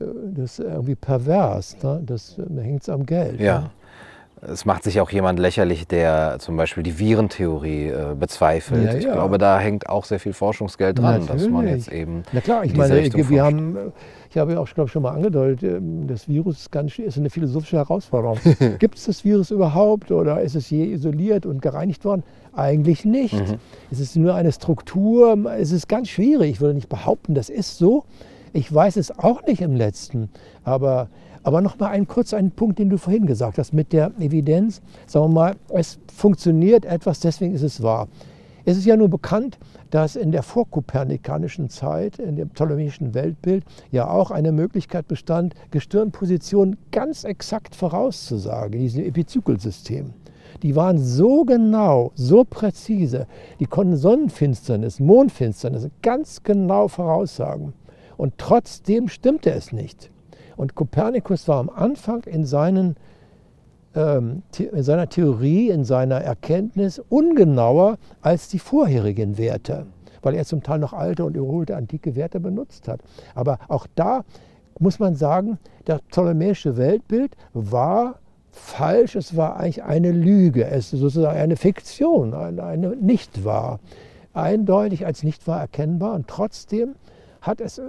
äh, das ist irgendwie pervers. Ne? Das, da hängt es am Geld. Ja. Ne? Es macht sich auch jemand lächerlich, der zum Beispiel die Virentheorie äh, bezweifelt. Ja, ja. Ich glaube, da hängt auch sehr viel Forschungsgeld dran, Natürlich. dass man jetzt eben. Na klar, ich meine, Richtung wir forscht. haben, ich habe ja auch glaube schon mal angedeutet, ähm, das Virus ist, ganz, ist eine philosophische Herausforderung. Gibt es das Virus überhaupt oder ist es je isoliert und gereinigt worden? Eigentlich nicht. Mhm. Es ist nur eine Struktur, es ist ganz schwierig. Ich würde nicht behaupten, das ist so. Ich weiß es auch nicht im letzten, aber aber noch mal einen, kurz einen Punkt, den du vorhin gesagt hast, mit der Evidenz. Sagen wir mal, es funktioniert etwas, deswegen ist es wahr. Es ist ja nur bekannt, dass in der vorkopernikanischen Zeit, in dem ptolemäischen Weltbild, ja auch eine Möglichkeit bestand, Gestirnpositionen ganz exakt vorauszusagen, in diesem Epizykelsystem. Die waren so genau, so präzise, die konnten Sonnenfinsternis, Mondfinsternis ganz genau voraussagen. Und trotzdem stimmte es nicht. Und Kopernikus war am Anfang in, seinen, ähm, in seiner Theorie, in seiner Erkenntnis ungenauer als die vorherigen Werte, weil er zum Teil noch alte und überholte antike Werte benutzt hat. Aber auch da muss man sagen, das ptolemäische Weltbild war falsch, es war eigentlich eine Lüge, es ist sozusagen eine Fiktion, eine, eine Nichtwahr. Eindeutig als Nichtwahr erkennbar und trotzdem hat es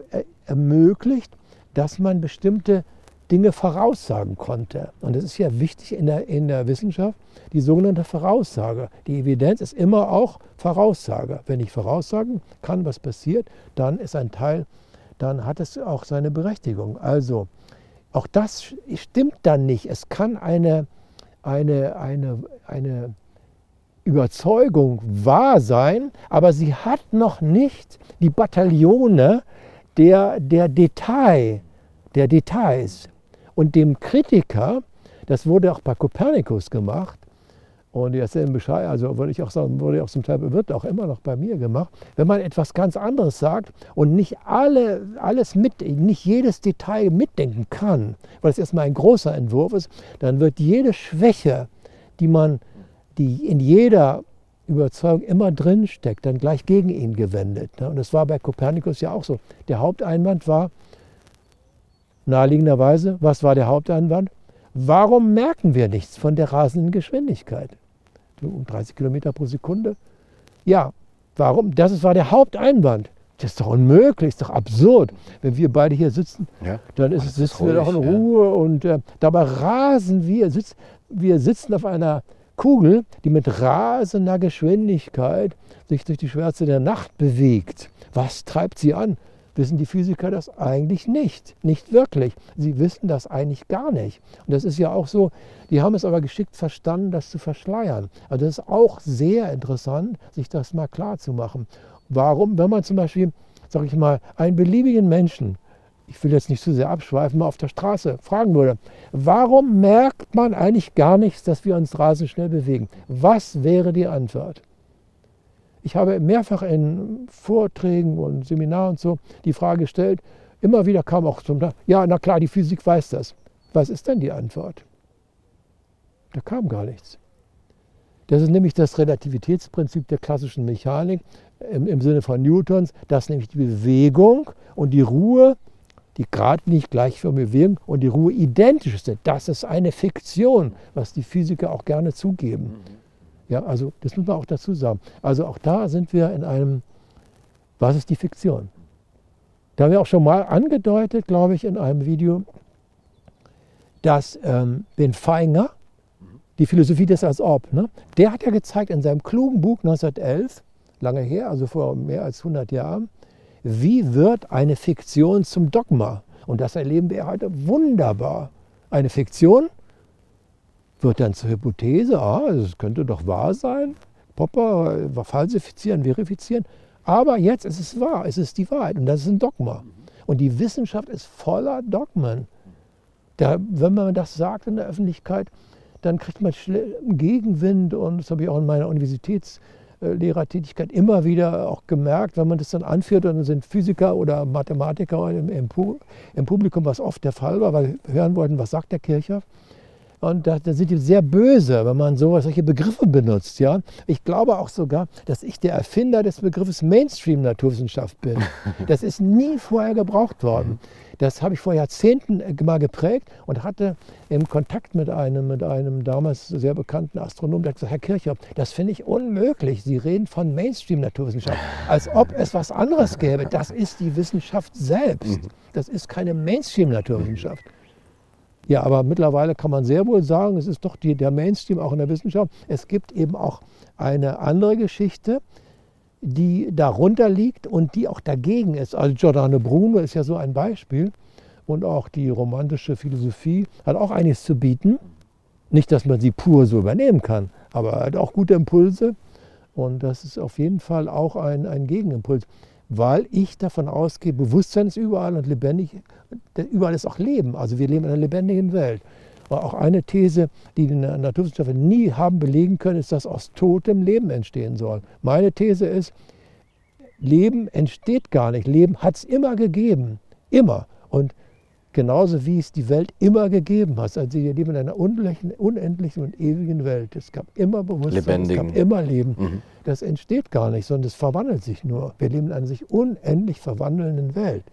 ermöglicht, dass man bestimmte Dinge voraussagen konnte. Und das ist ja wichtig in der, in der Wissenschaft, die sogenannte Voraussage. Die Evidenz ist immer auch Voraussage. Wenn ich voraussagen kann, was passiert, dann ist ein Teil, dann hat es auch seine Berechtigung. Also auch das stimmt dann nicht. Es kann eine, eine, eine, eine Überzeugung wahr sein, aber sie hat noch nicht die Bataillone der, der Detail, der Details. Und dem Kritiker, das wurde auch bei Kopernikus gemacht, und jetzt Bescheid, also würde ich auch sagen, wurde auch zum Teil, wird auch immer noch bei mir gemacht, wenn man etwas ganz anderes sagt und nicht alle, alles mit, nicht jedes Detail mitdenken kann, weil es erstmal ein großer Entwurf ist, dann wird jede Schwäche, die man, die in jeder Überzeugung immer drin steckt, dann gleich gegen ihn gewendet. Ne? Und das war bei Kopernikus ja auch so. Der Haupteinwand war, naheliegenderweise, was war der Haupteinwand? Warum merken wir nichts von der rasenden Geschwindigkeit? Um 30 Kilometer pro Sekunde. Ja, warum? Das war der Haupteinwand. Das ist doch unmöglich, ist doch absurd. Wenn wir beide hier sitzen, ja, dann ist, sitzen wir doch in Ruhe ja. und äh, dabei rasen wir. Sitz, wir sitzen auf einer Kugel, die mit rasender Geschwindigkeit sich durch die Schwärze der Nacht bewegt. Was treibt sie an? Wissen die Physiker das eigentlich nicht. Nicht wirklich. Sie wissen das eigentlich gar nicht. Und das ist ja auch so, die haben es aber geschickt verstanden, das zu verschleiern. Also das ist auch sehr interessant, sich das mal klar zu machen. Warum, wenn man zum Beispiel, sage ich mal, einen beliebigen Menschen ich will jetzt nicht zu sehr abschweifen, mal auf der Straße fragen würde, warum merkt man eigentlich gar nichts, dass wir uns rasend schnell bewegen? Was wäre die Antwort? Ich habe mehrfach in Vorträgen und Seminaren und so die Frage gestellt, immer wieder kam auch zum ja, na klar, die Physik weiß das. Was ist denn die Antwort? Da kam gar nichts. Das ist nämlich das Relativitätsprinzip der klassischen Mechanik im, im Sinne von Newtons, dass nämlich die Bewegung und die Ruhe die gerade nicht gleichförmig wirken und die Ruhe identisch sind. Das ist eine Fiktion, was die Physiker auch gerne zugeben. Ja, also das muss man auch dazu sagen. Also auch da sind wir in einem, was ist die Fiktion? Da haben wir auch schon mal angedeutet, glaube ich, in einem Video, dass ähm, Ben Feinger, die Philosophie des als ob, ne, der hat ja gezeigt in seinem klugen Buch 1911, lange her, also vor mehr als 100 Jahren, wie wird eine Fiktion zum Dogma? Und das erleben wir heute wunderbar. Eine Fiktion wird dann zur Hypothese, ah, es könnte doch wahr sein. Popper äh, falsifizieren, verifizieren. Aber jetzt ist es wahr, es ist die Wahrheit und das ist ein Dogma. Und die Wissenschaft ist voller Dogmen. Da, wenn man das sagt in der Öffentlichkeit, dann kriegt man Gegenwind und das habe ich auch in meiner Universitäts- Lehrertätigkeit immer wieder auch gemerkt, wenn man das dann anführt, dann sind Physiker oder Mathematiker im, im, im Publikum, was oft der Fall war, weil wir hören wollten, was sagt der Kircher. Und da, da, sind die sehr böse, wenn man so, solche Begriffe benutzt. Ja? Ich glaube auch sogar, dass ich der Erfinder des Begriffes Mainstream-Naturwissenschaft bin. Das ist nie vorher gebraucht worden. Das habe ich vor Jahrzehnten äh, mal geprägt und hatte im Kontakt mit einem, mit einem damals sehr bekannten Astronomen, der hat gesagt, Herr Kirchhoff, das finde ich unmöglich. Sie reden von Mainstream-Naturwissenschaft, als ob es was anderes gäbe. Das ist die Wissenschaft selbst. Mhm. Das ist keine Mainstream-Naturwissenschaft. Ja, aber mittlerweile kann man sehr wohl sagen, es ist doch die, der Mainstream auch in der Wissenschaft. Es gibt eben auch eine andere Geschichte, die darunter liegt und die auch dagegen ist. Also Giordano Bruno ist ja so ein Beispiel und auch die romantische Philosophie hat auch einiges zu bieten. Nicht, dass man sie pur so übernehmen kann, aber hat auch gute Impulse und das ist auf jeden Fall auch ein, ein Gegenimpuls weil ich davon ausgehe, Bewusstsein ist überall und lebendig, überall ist auch Leben. Also wir leben in einer lebendigen Welt. Aber auch eine These, die die Naturwissenschaften nie haben belegen können, ist, dass aus totem Leben entstehen soll. Meine These ist, Leben entsteht gar nicht. Leben hat es immer gegeben. Immer. Und genauso wie es die Welt immer gegeben hat. Also wir leben in einer unendlichen und ewigen Welt. Es gab immer Bewusstsein, Lebendigen. es gab immer Leben. Mhm. Das entsteht gar nicht, sondern es verwandelt sich nur. Wir leben in einer sich unendlich verwandelnden Welt.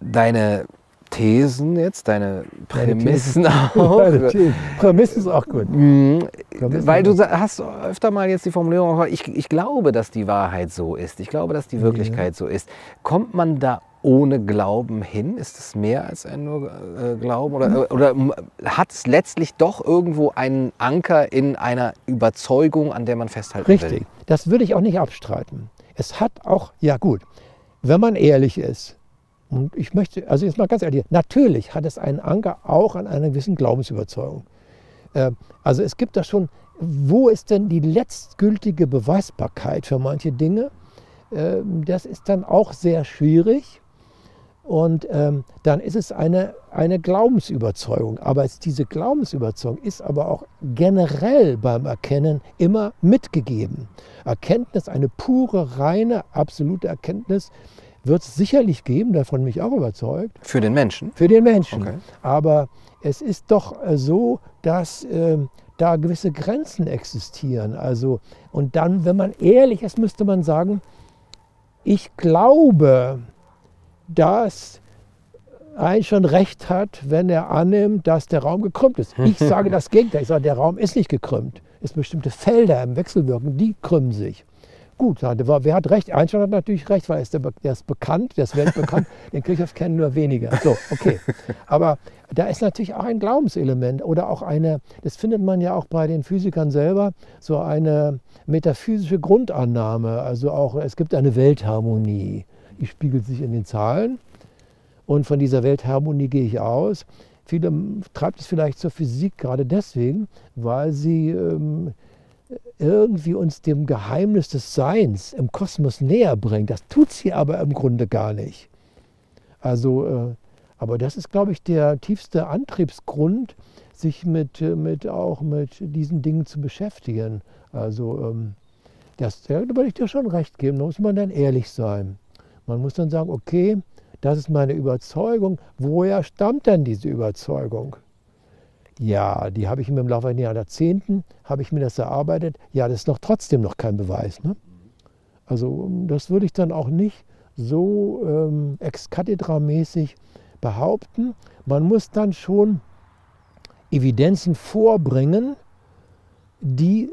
Deine Thesen jetzt, deine Prämissen deine auch. Deine Prämissen ist auch gut. Mhm. Weil du hast öfter mal jetzt die Formulierung, ich, ich glaube, dass die Wahrheit so ist. Ich glaube, dass die Wirklichkeit ja. so ist. Kommt man da ohne Glauben hin? Ist es mehr als ein nur äh, Glauben? Oder, oder hat es letztlich doch irgendwo einen Anker in einer Überzeugung, an der man festhalten Richtig. will? Richtig, das würde ich auch nicht abstreiten. Es hat auch, ja gut, wenn man ehrlich ist, und ich möchte, also jetzt mal ganz ehrlich, natürlich hat es einen Anker auch an einer gewissen Glaubensüberzeugung. Äh, also es gibt da schon, wo ist denn die letztgültige Beweisbarkeit für manche Dinge? Äh, das ist dann auch sehr schwierig. Und ähm, dann ist es eine, eine Glaubensüberzeugung. Aber diese Glaubensüberzeugung ist aber auch generell beim Erkennen immer mitgegeben. Erkenntnis, eine pure, reine, absolute Erkenntnis, wird es sicherlich geben, davon bin ich auch überzeugt. Für den Menschen? Für den Menschen. Okay. Aber es ist doch äh, so, dass äh, da gewisse Grenzen existieren. Also, und dann, wenn man ehrlich ist, müsste man sagen, ich glaube, dass ein schon recht hat, wenn er annimmt, dass der Raum gekrümmt ist. Ich sage das Gegenteil. Ich sage, der Raum ist nicht gekrümmt. Es bestimmte Felder im Wechselwirken, die krümmen sich. Gut, wer hat recht? Einstein hat natürlich recht, weil er ist, der, der ist bekannt, der ist weltbekannt. Den Kirchhoff kennen nur weniger. So, okay. Aber da ist natürlich auch ein Glaubenselement oder auch eine, das findet man ja auch bei den Physikern selber, so eine metaphysische Grundannahme. Also auch, es gibt eine Weltharmonie spiegelt sich in den Zahlen. Und von dieser Weltharmonie gehe ich aus. Viele treibt es vielleicht zur Physik gerade deswegen, weil sie ähm, irgendwie uns dem Geheimnis des Seins im Kosmos näher bringt. Das tut sie aber im Grunde gar nicht. Also, äh, aber das ist, glaube ich, der tiefste Antriebsgrund, sich mit, mit, auch mit diesen Dingen zu beschäftigen. Also, ähm, das, da würde ich dir schon recht geben, da muss man dann ehrlich sein. Man muss dann sagen, okay, das ist meine Überzeugung. Woher stammt denn diese Überzeugung? Ja, die habe ich mir im Laufe der Jahrzehnten, habe ich mir das erarbeitet. Ja, das ist noch trotzdem noch kein Beweis. Ne? Also das würde ich dann auch nicht so ähm, ex cathedra mäßig behaupten. Man muss dann schon Evidenzen vorbringen, die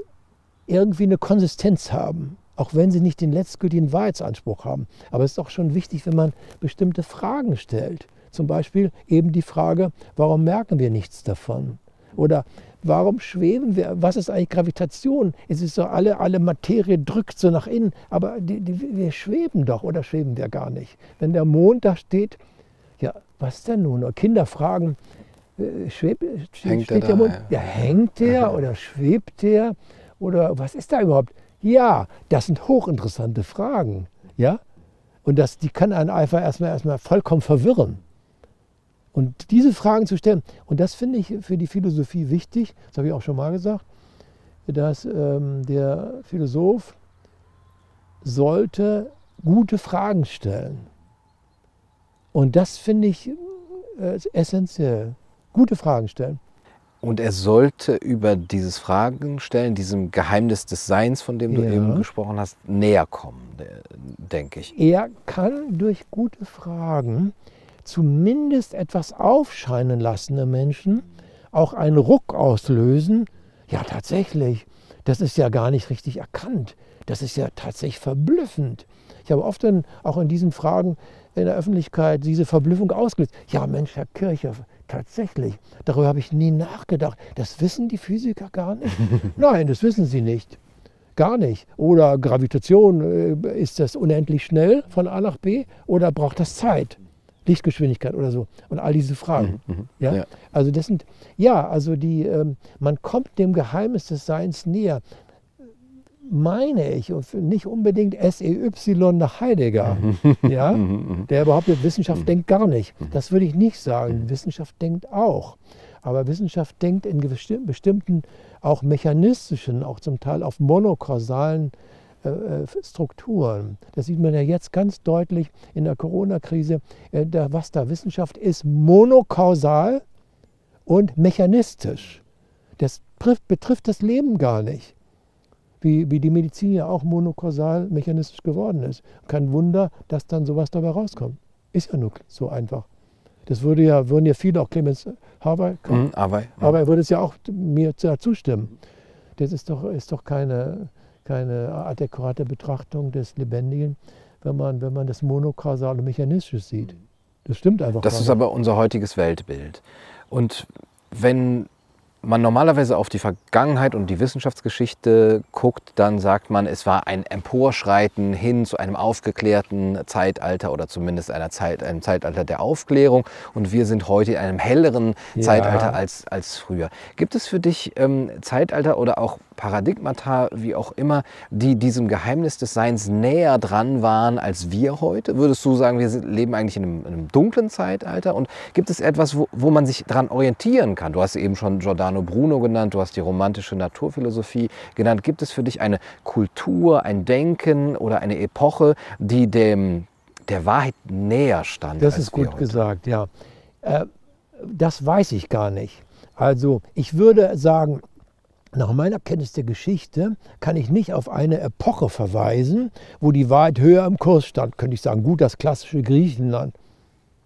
irgendwie eine Konsistenz haben auch wenn sie nicht den letztgültigen Wahrheitsanspruch haben. Aber es ist auch schon wichtig, wenn man bestimmte Fragen stellt. Zum Beispiel eben die Frage, warum merken wir nichts davon? Oder warum schweben wir? Was ist eigentlich Gravitation? Es ist so, alle, alle Materie drückt so nach innen, aber die, die, wir schweben doch oder schweben wir gar nicht? Wenn der Mond da steht, ja, was denn nun? Kinder fragen, äh, schwebt, hängt der, der Mond? Ja, hängt der oder schwebt der? Oder was ist da überhaupt? Ja, das sind hochinteressante Fragen. Ja? Und das, die kann einen einfach erstmal, erstmal vollkommen verwirren. Und diese Fragen zu stellen, und das finde ich für die Philosophie wichtig, das habe ich auch schon mal gesagt, dass ähm, der Philosoph sollte gute Fragen stellen. Und das finde ich äh, essentiell. Gute Fragen stellen. Und er sollte über dieses Fragen stellen, diesem Geheimnis des Seins, von dem du ja. eben gesprochen hast, näher kommen, denke ich. Er kann durch gute Fragen zumindest etwas aufscheinen lassen im Menschen, auch einen Ruck auslösen. Ja, tatsächlich, das ist ja gar nicht richtig erkannt. Das ist ja tatsächlich verblüffend. Ich habe oft in, auch in diesen Fragen in der Öffentlichkeit diese Verblüffung ausgelöst. Ja, Mensch, Herr Kirchhoff, tatsächlich, darüber habe ich nie nachgedacht. Das wissen die Physiker gar nicht? Nein, das wissen sie nicht. Gar nicht. Oder Gravitation, äh, ist das unendlich schnell von A nach B oder braucht das Zeit? Lichtgeschwindigkeit oder so und all diese Fragen. Mhm, mhm, ja? ja? Also das sind, ja, also die, ähm, man kommt dem Geheimnis des Seins näher meine ich, und nicht unbedingt SEY nach Heidegger, ja, der behauptet, Wissenschaft denkt gar nicht. Das würde ich nicht sagen. Wissenschaft denkt auch. Aber Wissenschaft denkt in bestimmten, auch mechanistischen, auch zum Teil auf monokausalen äh, äh, Strukturen. Das sieht man ja jetzt ganz deutlich in der Corona-Krise. Äh, was da Wissenschaft ist, monokausal und mechanistisch. Das betrifft das Leben gar nicht wie, wie die Medizin ja auch monokausal mechanistisch geworden ist. Kein Wunder, dass dann sowas dabei rauskommt. Ist ja nur so einfach. Das würde ja, würden ja viele, auch Clemens Harvey, mhm, aber, ja. aber er würde es ja auch mir zustimmen. Das ist doch, ist doch keine, keine adäquate Betrachtung des Lebendigen, wenn man, wenn man das monokausale mechanistisch sieht. Das stimmt einfach. Das ist aber unser heutiges Weltbild. Und wenn man normalerweise auf die Vergangenheit und die Wissenschaftsgeschichte guckt, dann sagt man, es war ein Emporschreiten hin zu einem aufgeklärten Zeitalter oder zumindest einer Zeit, einem Zeitalter der Aufklärung. Und wir sind heute in einem helleren ja. Zeitalter als, als früher. Gibt es für dich ähm, Zeitalter oder auch Paradigmata, wie auch immer, die diesem Geheimnis des Seins näher dran waren als wir heute? Würdest du sagen, wir leben eigentlich in einem, in einem dunklen Zeitalter? Und gibt es etwas, wo, wo man sich daran orientieren kann? Du hast eben schon Giordano Bruno genannt, du hast die romantische Naturphilosophie genannt. Gibt es für dich eine Kultur, ein Denken oder eine Epoche, die dem, der Wahrheit näher stand? Das ist gut gesagt, ja. Äh, das weiß ich gar nicht. Also ich würde sagen, nach meiner Kenntnis der Geschichte kann ich nicht auf eine Epoche verweisen, wo die Wahrheit höher im Kurs stand. Könnte ich sagen, gut, das klassische Griechenland.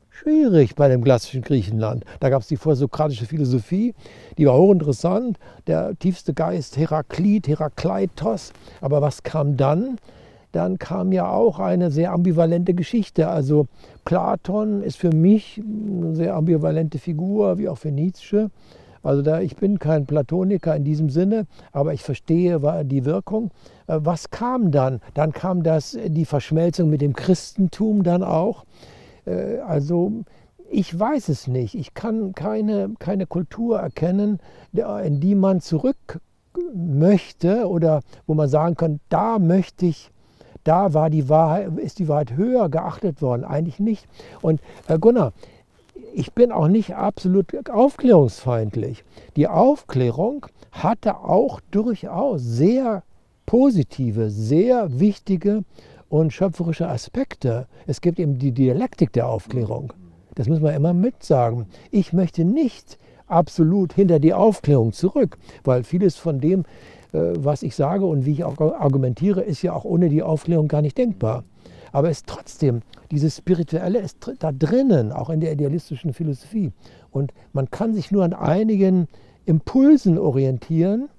Schwierig bei dem klassischen Griechenland. Da gab es die vorsokratische Philosophie, die war hochinteressant. Der tiefste Geist Heraklit, Herakleitos. Aber was kam dann? Dann kam ja auch eine sehr ambivalente Geschichte. Also Platon ist für mich eine sehr ambivalente Figur, wie auch für Nietzsche. Also da, ich bin kein Platoniker in diesem Sinne, aber ich verstehe die Wirkung. Äh, was kam dann? Dann kam das, die Verschmelzung mit dem Christentum dann auch. Äh, also ich weiß es nicht. Ich kann keine, keine Kultur erkennen, in die man zurück möchte oder wo man sagen kann, da möchte ich da war die Wahrheit, ist die Wahrheit höher geachtet worden. Eigentlich nicht. Und äh, Gunnar, ich bin auch nicht absolut aufklärungsfeindlich. Die Aufklärung hatte auch durchaus sehr positive, sehr wichtige und schöpferische Aspekte. Es gibt eben die Dialektik der Aufklärung. Das muss man immer mitsagen. Ich möchte nicht absolut hinter die Aufklärung zurück, weil vieles von dem, äh, was ich sage und wie ich auch argumentiere, ist ja auch ohne die Aufklärung gar nicht denkbar. Aber es ist trotzdem, dieses Spirituelle ist da drinnen, auch in der idealistischen Philosophie. Und man kann sich nur an einigen Impulsen orientieren,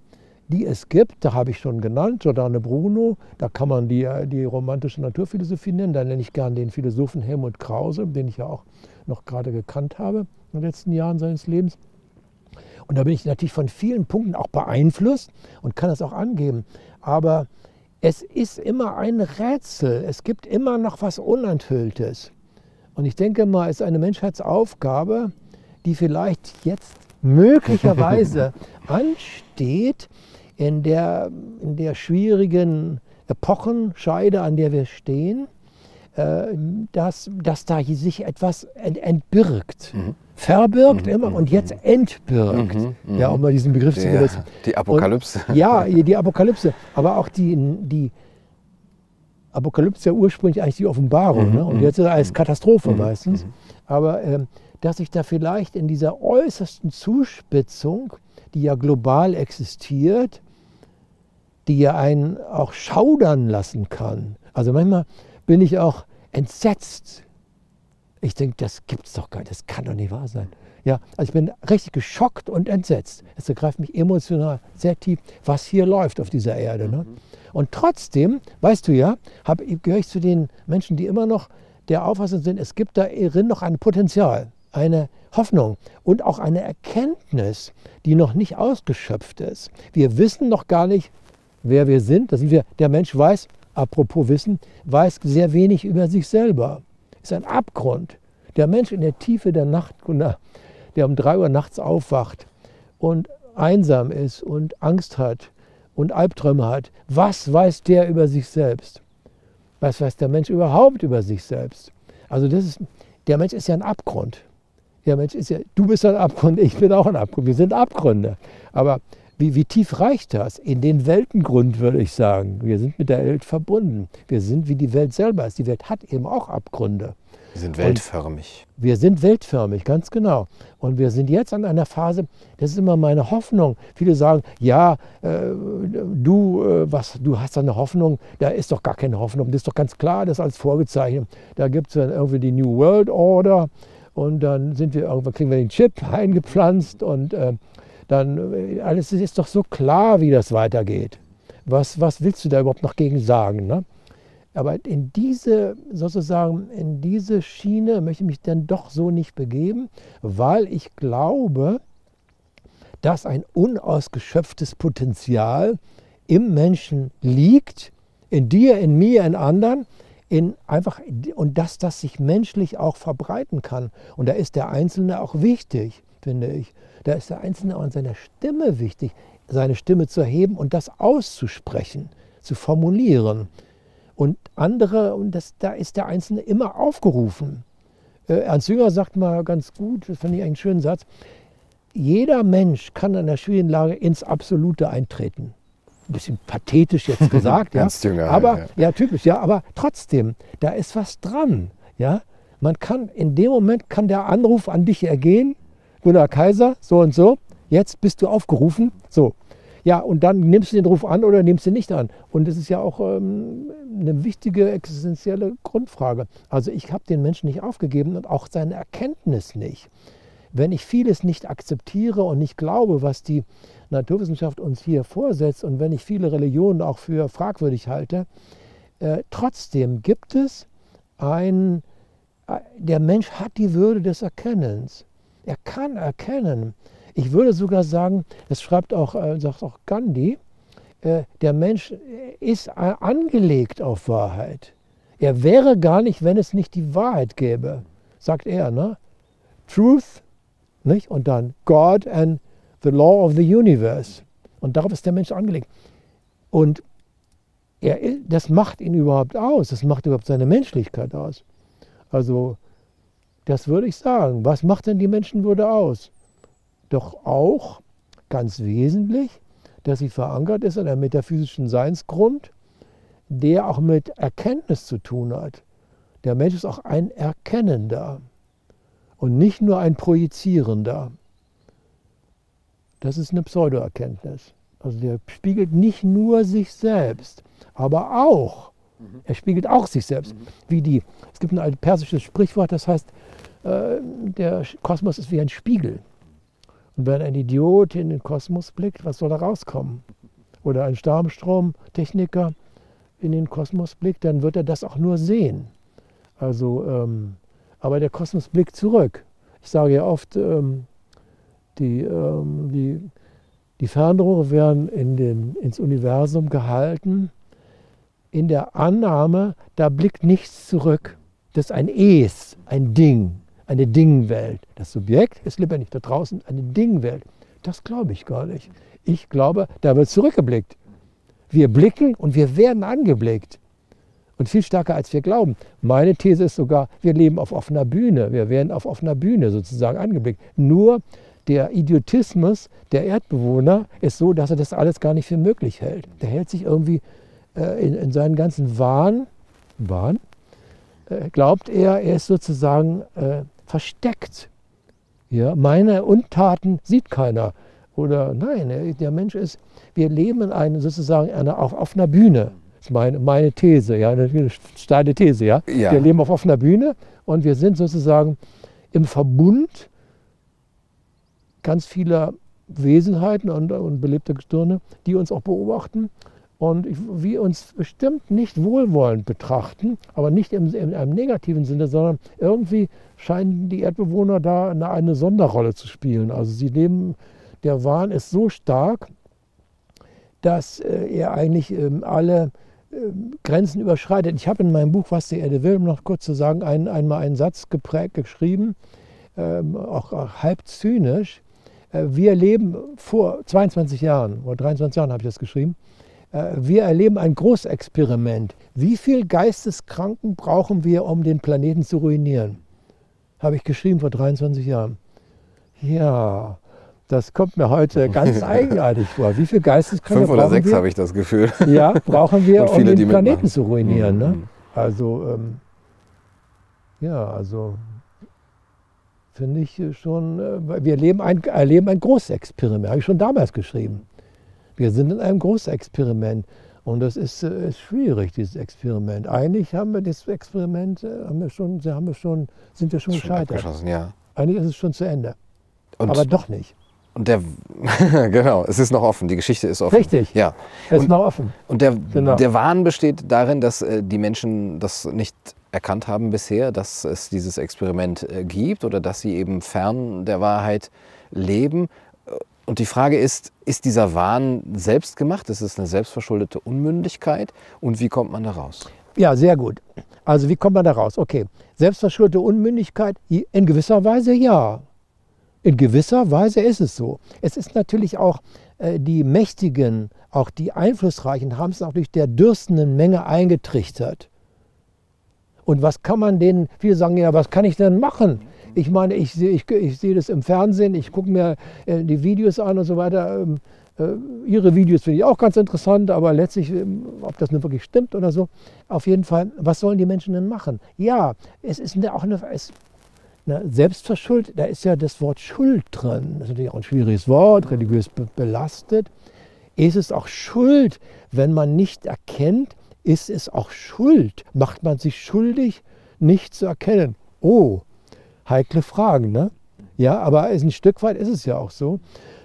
die es gibt. Da habe ich schon genannt, Giordano Bruno, da kann man die, die romantische Naturphilosophie nennen. Da nenne ich gern den Philosophen Helmut Krause, den ich ja auch noch gerade gekannt habe in den letzten Jahren seines Lebens. Und da bin ich natürlich von vielen Punkten auch beeinflusst und kann das auch angeben. Aber es ist immer ein Rätsel. Es gibt immer noch was Unenthülltes. Und ich denke mal, es ist eine Menschheitsaufgabe, die vielleicht jetzt möglicherweise ansteht in der, in der schwierigen Epochenscheide, an der wir stehen, dass, dass da sich etwas entbirgt. Mhm verbirgt mhm, immer und jetzt mhm. entbirgt. Mhm, mhm, ja, um mal diesen Begriff zu benutzen. Die Apokalypse. Und, ja, die Apokalypse. Aber auch die, die Apokalypse ja ursprünglich eigentlich die Offenbarung mhm, ne? und jetzt ist es als Katastrophe meistens. Aber ähm, dass sich da vielleicht in dieser äußersten Zuspitzung, die ja global existiert, die ja einen auch schaudern lassen kann. Also manchmal bin ich auch entsetzt. Ich denke, das gibt es doch gar nicht, das kann doch nicht wahr sein. Ja, also ich bin richtig geschockt und entsetzt. Es ergreift mich emotional sehr tief, was hier läuft auf dieser Erde. Ne? Mhm. Und trotzdem, weißt du ja, gehöre ich zu den Menschen, die immer noch der Auffassung sind, es gibt darin noch ein Potenzial, eine Hoffnung und auch eine Erkenntnis, die noch nicht ausgeschöpft ist. Wir wissen noch gar nicht, wer wir sind. Da sind wir, der Mensch weiß, apropos Wissen, weiß sehr wenig über sich selber. Ist ein Abgrund. Der Mensch in der Tiefe der Nacht, der um drei Uhr nachts aufwacht und einsam ist und Angst hat und Albträume hat, was weiß der über sich selbst? Was weiß der Mensch überhaupt über sich selbst? Also das ist, der Mensch ist ja ein Abgrund. Der Mensch ist ja, du bist ein Abgrund, ich bin auch ein Abgrund. Wir sind Abgründe. Aber wie, wie tief reicht das? In den Weltengrund würde ich sagen. Wir sind mit der Welt verbunden. Wir sind wie die Welt selber ist. Die Welt hat eben auch Abgründe. Wir sind weltförmig. Und wir sind weltförmig, ganz genau. Und wir sind jetzt an einer Phase, das ist immer meine Hoffnung. Viele sagen, ja, äh, du, äh, was, du hast eine Hoffnung, da ist doch gar keine Hoffnung. Das ist doch ganz klar, das ist als vorgezeichnet. Da gibt es dann irgendwie die New World Order und dann sind wir irgendwann, kriegen wir den Chip eingepflanzt und äh, dann äh, alles ist doch so klar, wie das weitergeht. Was, was willst du da überhaupt noch gegen sagen? Ne? Aber in diese, sozusagen, in diese Schiene möchte ich mich dann doch so nicht begeben, weil ich glaube, dass ein unausgeschöpftes Potenzial im Menschen liegt, in dir, in mir, in anderen, in einfach, und dass das sich menschlich auch verbreiten kann. Und da ist der Einzelne auch wichtig, finde ich. Da ist der Einzelne auch in seiner Stimme wichtig, seine Stimme zu erheben und das auszusprechen, zu formulieren. Und andere, und das, da ist der Einzelne immer aufgerufen. Äh, Ernst Jünger sagt mal ganz gut, das finde ich einen schönen Satz, jeder Mensch kann in der schwierigen Lage ins Absolute eintreten. Ein bisschen pathetisch jetzt gesagt, ja. Jünger, aber ja. ja, typisch, ja, aber trotzdem, da ist was dran, ja. Man kann in dem Moment kann der Anruf an dich ergehen, Gunnar Kaiser, so und so, jetzt bist du aufgerufen, so. Ja, und dann nimmst du den Ruf an oder nimmst du ihn nicht an. Und das ist ja auch ähm, eine wichtige existenzielle Grundfrage. Also ich habe den Menschen nicht aufgegeben und auch seine Erkenntnis nicht. Wenn ich vieles nicht akzeptiere und nicht glaube, was die Naturwissenschaft uns hier vorsetzt und wenn ich viele Religionen auch für fragwürdig halte, äh, trotzdem gibt es ein, äh, der Mensch hat die Würde des Erkennens. Er kann erkennen. Ich würde sogar sagen, das schreibt auch, äh, sagt auch Gandhi, äh, der Mensch ist angelegt auf Wahrheit. Er wäre gar nicht, wenn es nicht die Wahrheit gäbe, sagt er. Ne? Truth nicht? und dann God and the Law of the Universe. Und darauf ist der Mensch angelegt. Und er, das macht ihn überhaupt aus, das macht überhaupt seine Menschlichkeit aus. Also das würde ich sagen. Was macht denn die Menschenwürde aus? Doch auch ganz wesentlich, dass sie verankert ist in einem metaphysischen Seinsgrund, der auch mit Erkenntnis zu tun hat. Der Mensch ist auch ein Erkennender und nicht nur ein Projizierender. Das ist eine Pseudoerkenntnis. Also der spiegelt nicht nur sich selbst, aber auch, er spiegelt auch sich selbst. Wie die, es gibt ein persisches Sprichwort, das heißt, äh, der Kosmos ist wie ein Spiegel. Und wenn ein Idiot in den Kosmos blickt, was soll da rauskommen? Oder ein Starmstromtechniker in den Kosmos blickt, dann wird er das auch nur sehen. Also, ähm, aber der Kosmos blickt zurück. Ich sage ja oft, ähm, die, ähm, die, die Fernrohre werden in den, ins Universum gehalten, in der Annahme, da blickt nichts zurück. Das ist ein Es, ein Ding eine Dingwelt. Das Subjekt ist lebendig, da draußen eine Dingwelt. Das glaube ich gar nicht. Ich glaube, da wird zurückgeblickt. Wir blicken und wir werden angeblickt. Und viel stärker als wir glauben. Meine These ist sogar, wir leben auf offener Bühne. Wir werden auf offener Bühne sozusagen angeblickt. Nur der Idiotismus der Erdbewohner ist so, dass er das alles gar nicht für möglich hält. Der hält sich irgendwie äh, in, in seinen ganzen Wahn Wahn, äh, glaubt er, er ist sozusagen äh, versteckt. Ja, meine Untaten sieht keiner. Oder nein, der Mensch ist, wir leben in einem, sozusagen eine, auf offener Bühne. Das ist meine, meine These, ja, eine steile These. Ja? ja. Wir leben auf offener Bühne und wir sind sozusagen im Verbund ganz vieler Wesenheiten und, und belebter Gestirne, die uns auch beobachten und wir uns bestimmt nicht wohlwollend betrachten, aber nicht im, in einem negativen Sinne, sondern irgendwie scheinen die Erdbewohner da eine, eine Sonderrolle zu spielen. Also sie nehmen, der Wahn ist so stark, dass äh, er eigentlich ähm, alle äh, Grenzen überschreitet. Ich habe in meinem Buch Was die Erde will, um noch kurz zu sagen, ein, einmal einen Satz geprägt, geschrieben, ähm, auch, auch halb zynisch, äh, wir leben vor 22 Jahren, vor 23 Jahren habe ich das geschrieben, äh, wir erleben ein Großexperiment. Wie viel Geisteskranken brauchen wir, um den Planeten zu ruinieren? Habe ich geschrieben vor 23 Jahren. Ja, das kommt mir heute ganz eigenartig vor. Wie viel Geisteskranke Fünf oder sechs habe ich das Gefühl. Ja, brauchen wir, um den Planeten mitmachen. zu ruinieren. Ne? Mhm. Also, ähm, ja, also finde ich schon, äh, wir leben ein, erleben ein Großexperiment, habe ich schon damals geschrieben. Wir sind in einem Großexperiment und das ist, äh, ist schwierig, dieses Experiment. Eigentlich haben wir das Experiment, äh, haben wir schon, haben wir schon, sind wir schon, schon gescheitert. Ja. Eigentlich ist es schon zu Ende. Und Aber doch nicht. Und der, genau, es ist noch offen, die Geschichte ist offen. Richtig, ja. Es ist noch offen. Und der, genau. der Wahn besteht darin, dass die Menschen das nicht erkannt haben bisher, dass es dieses Experiment äh, gibt oder dass sie eben fern der Wahrheit leben. Und die Frage ist, ist dieser Wahn selbst gemacht? Ist es eine selbstverschuldete Unmündigkeit? Und wie kommt man da raus? Ja, sehr gut. Also wie kommt man da raus? Okay, selbstverschuldete Unmündigkeit? In gewisser Weise ja. In gewisser Weise ist es so. Es ist natürlich auch äh, die Mächtigen, auch die Einflussreichen haben es auch durch der dürstenden Menge eingetrichtert. Und was kann man denen, viele sagen ja, was kann ich denn machen? Ich meine, ich sehe ich, ich seh das im Fernsehen, ich gucke mir äh, die Videos an und so weiter. Ähm, äh, ihre Videos finde ich auch ganz interessant, aber letztlich, ähm, ob das nun wirklich stimmt oder so, auf jeden Fall, was sollen die Menschen denn machen? Ja, es ist auch eine, es, eine Selbstverschuld, da ist ja das Wort Schuld drin. Das ist natürlich auch ein schwieriges Wort, religiös belastet. Ist es auch Schuld, wenn man nicht erkennt, ist es auch Schuld? Macht man sich schuldig, nicht zu erkennen? Oh, heikle Fragen, ne? Ja, aber ein Stück weit ist es ja auch so,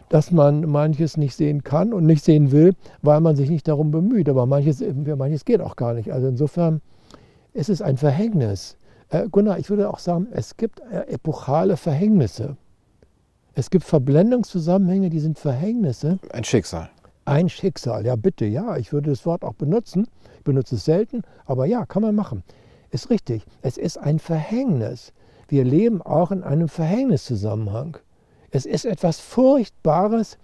dass man manches nicht sehen kann und nicht sehen will, weil man sich nicht darum bemüht. Aber manches, manches geht auch gar nicht. Also insofern ist es ein Verhängnis. Äh, Gunnar, ich würde auch sagen, es gibt äh, epochale Verhängnisse. Es gibt Verblendungszusammenhänge, die sind Verhängnisse. Ein Schicksal. Ein Schicksal, ja bitte, ja, ich würde das Wort auch benutzen. Ich benutze es selten, aber ja, kann man machen. Ist richtig, es ist ein Verhängnis. Wir leben auch in einem Verhängniszusammenhang. Es ist etwas Furchtbares,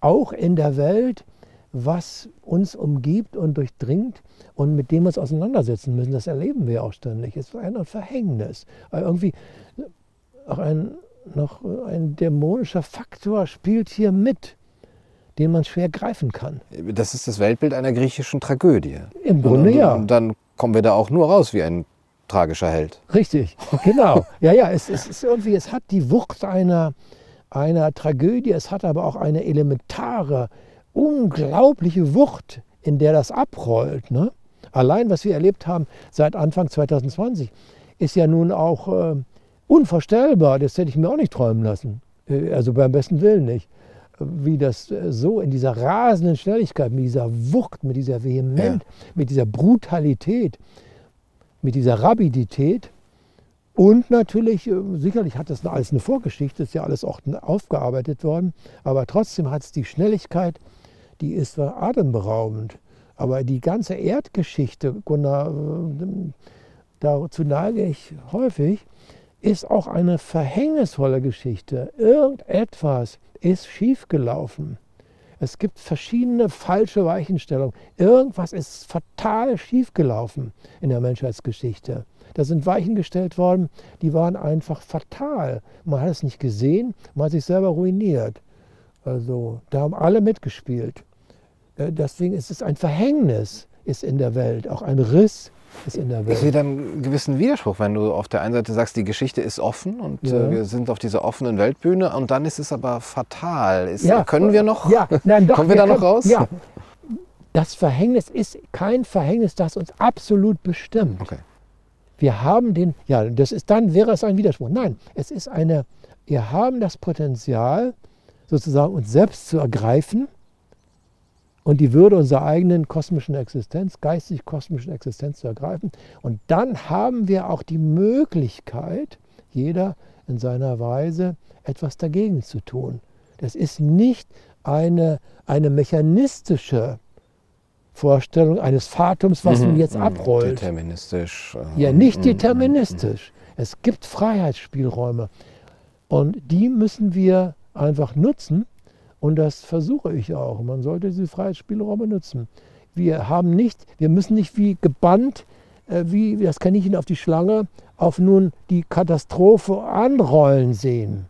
auch in der Welt, was uns umgibt und durchdringt und mit dem wir uns auseinandersetzen müssen. Das erleben wir auch ständig. Es ist ein Verhängnis. irgendwie auch ein, noch ein dämonischer Faktor spielt hier mit den man schwer greifen kann. Das ist das Weltbild einer griechischen Tragödie. Im Grunde und, ja. Und dann kommen wir da auch nur raus wie ein tragischer Held. Richtig, genau. ja, ja, es, es ist irgendwie, es hat die Wucht einer, einer Tragödie, es hat aber auch eine elementare, unglaubliche Wucht, in der das abrollt. Ne? Allein, was wir erlebt haben seit Anfang 2020, ist ja nun auch äh, unvorstellbar. Das hätte ich mir auch nicht träumen lassen. Äh, also beim besten Willen nicht wie das äh, so in dieser rasenden Schnelligkeit, mit dieser Wucht, mit dieser Vehemenz, ja. mit dieser Brutalität, mit dieser Rabidität und natürlich, äh, sicherlich hat das alles eine Vorgeschichte, ist ja alles auch aufgearbeitet worden, aber trotzdem hat es die Schnelligkeit, die ist atemberaubend. Aber die ganze Erdgeschichte, äh, dazu neige ich häufig, ist auch eine verhängnisvolle Geschichte. Irgendetwas ist schiefgelaufen. Es gibt verschiedene falsche Weichenstellungen. Irgendwas ist fatal schiefgelaufen in der Menschheitsgeschichte. Da sind Weichen gestellt worden, die waren einfach fatal. Man hat es nicht gesehen, man hat sich selber ruiniert. Also da haben alle mitgespielt. Äh, deswegen ist es ein Verhängnis, ist in der Welt, auch ein Riss ist in der Welt. Ich sehe dann einen gewissen Widerspruch, wenn du auf der einen Seite sagst, die Geschichte ist offen und ja. äh, wir sind auf dieser offenen Weltbühne und dann ist es aber fatal. Ist, ja. Können wir noch? Ja, nein, doch, kommen wir, wir da noch raus? Ja. Das Verhängnis ist kein Verhängnis, das uns absolut bestimmt. Okay. Wir haben den, ja, das ist dann wäre es ein Widerspruch. Nein, es ist eine, wir haben das Potenzial, sozusagen uns selbst zu ergreifen und die Würde unserer eigenen kosmischen Existenz, geistig-kosmischen Existenz zu ergreifen. Und dann haben wir auch die Möglichkeit, jeder in seiner Weise etwas dagegen zu tun. Das ist nicht eine, eine mechanistische Vorstellung eines Fatums, was mhm, nun jetzt mhm. abrollt. Deterministisch. Äh, ja, nicht mhm, deterministisch. Es gibt Freiheitsspielräume. Und die müssen wir einfach nutzen und das versuche ich auch. Man sollte diese Freiheitsspielräume nutzen. Wir haben nicht, wir müssen nicht wie gebannt, äh, wie das Kaninchen auf die Schlange, auf nun die Katastrophe anrollen sehen.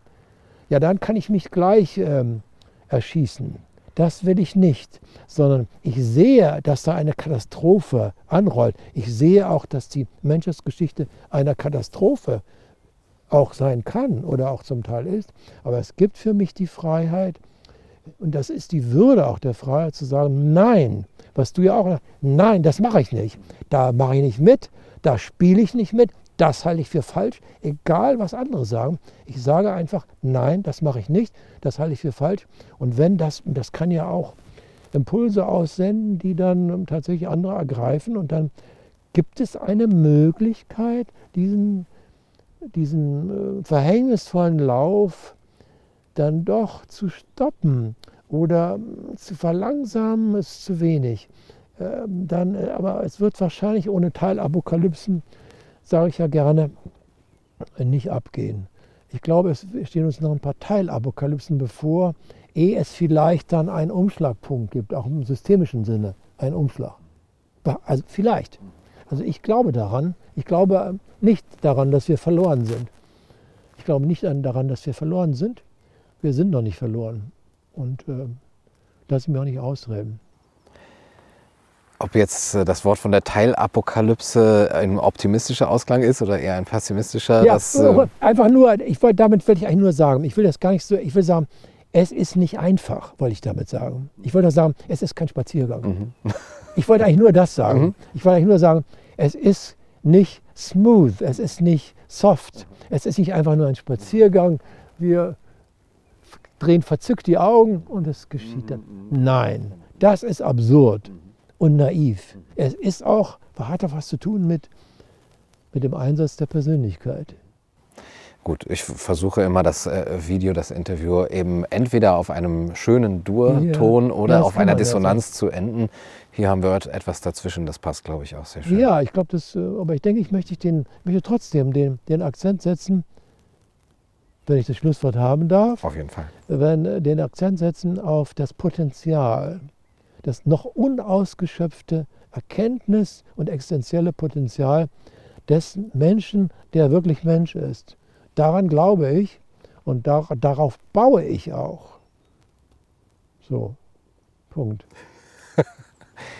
Ja, dann kann ich mich gleich ähm, erschießen. Das will ich nicht, sondern ich sehe, dass da eine Katastrophe anrollt. Ich sehe auch, dass die Menschheitsgeschichte einer Katastrophe auch sein kann oder auch zum Teil ist. Aber es gibt für mich die Freiheit, und das ist die Würde auch der Freiheit zu sagen, nein, was du ja auch, nein, das mache ich nicht. Da mache ich nicht mit, da spiele ich nicht mit, das halte ich für falsch, egal was andere sagen. Ich sage einfach, nein, das mache ich nicht, das halte ich für falsch. Und wenn das, das kann ja auch Impulse aussenden, die dann tatsächlich andere ergreifen und dann gibt es eine Möglichkeit, diesen, diesen äh, verhängnisvollen Lauf dann doch zu stoppen oder zu verlangsamen, ist zu wenig. Ähm, dann, äh, aber es wird wahrscheinlich ohne Teilapokalypsen, sage ich ja gerne, nicht abgehen. Ich glaube, es stehen uns noch ein paar Teilapokalypsen bevor, ehe es vielleicht dann einen Umschlagpunkt gibt, auch im systemischen Sinne, einen Umschlag. Also vielleicht. Also ich glaube daran. Ich glaube nicht daran, dass wir verloren sind. Ich glaube nicht daran, dass wir verloren sind wir sind noch nicht verloren. Und äh, lassen wir auch nicht ausreden. Ob jetzt äh, das Wort von der Teilapokalypse ein optimistischer Ausklang ist oder eher ein pessimistischer? Ja, das, äh einfach nur, ich wollte, damit will ich eigentlich nur sagen, ich will das gar nicht so, ich will sagen, es ist nicht einfach, wollte ich damit sagen. Ich wollte sagen, es ist kein Spaziergang. Mhm. Ich wollte eigentlich nur das sagen. Mhm. Ich wollte eigentlich nur sagen, es ist nicht smooth, es ist nicht soft, es ist nicht einfach nur ein Spaziergang. Wir drehen verzückt die Augen und es geschieht dann. Nein, das ist absurd und naiv. Es ist auch, hat auch was zu tun mit, mit dem Einsatz der Persönlichkeit. Gut, ich versuche immer das äh, Video, das Interview eben entweder auf einem schönen Dur-Ton oder auf einer Dissonanz zu enden. Hier haben wir etwas dazwischen, das passt, glaube ich, auch sehr schön. Ja, ich glaube, das, äh, aber ich denke, ich möchte, den, möchte trotzdem den, den Akzent setzen, wenn ich das Schlusswort haben darf. Auf jeden Fall. Wenn, äh, den Akzent setzen auf das Potenzial, das noch unausgeschöpfte Erkenntnis und existenzielle Potenzial des Menschen, der wirklich Mensch ist. Daran glaube ich und dar darauf baue ich auch. So, Punkt.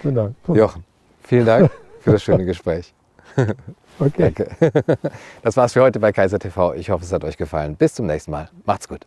vielen Dank. Punkt. Jochen, vielen Dank für das schöne Gespräch. Okay. Danke. Das war's für heute bei Kaiser TV. Ich hoffe, es hat euch gefallen. Bis zum nächsten Mal. Macht's gut.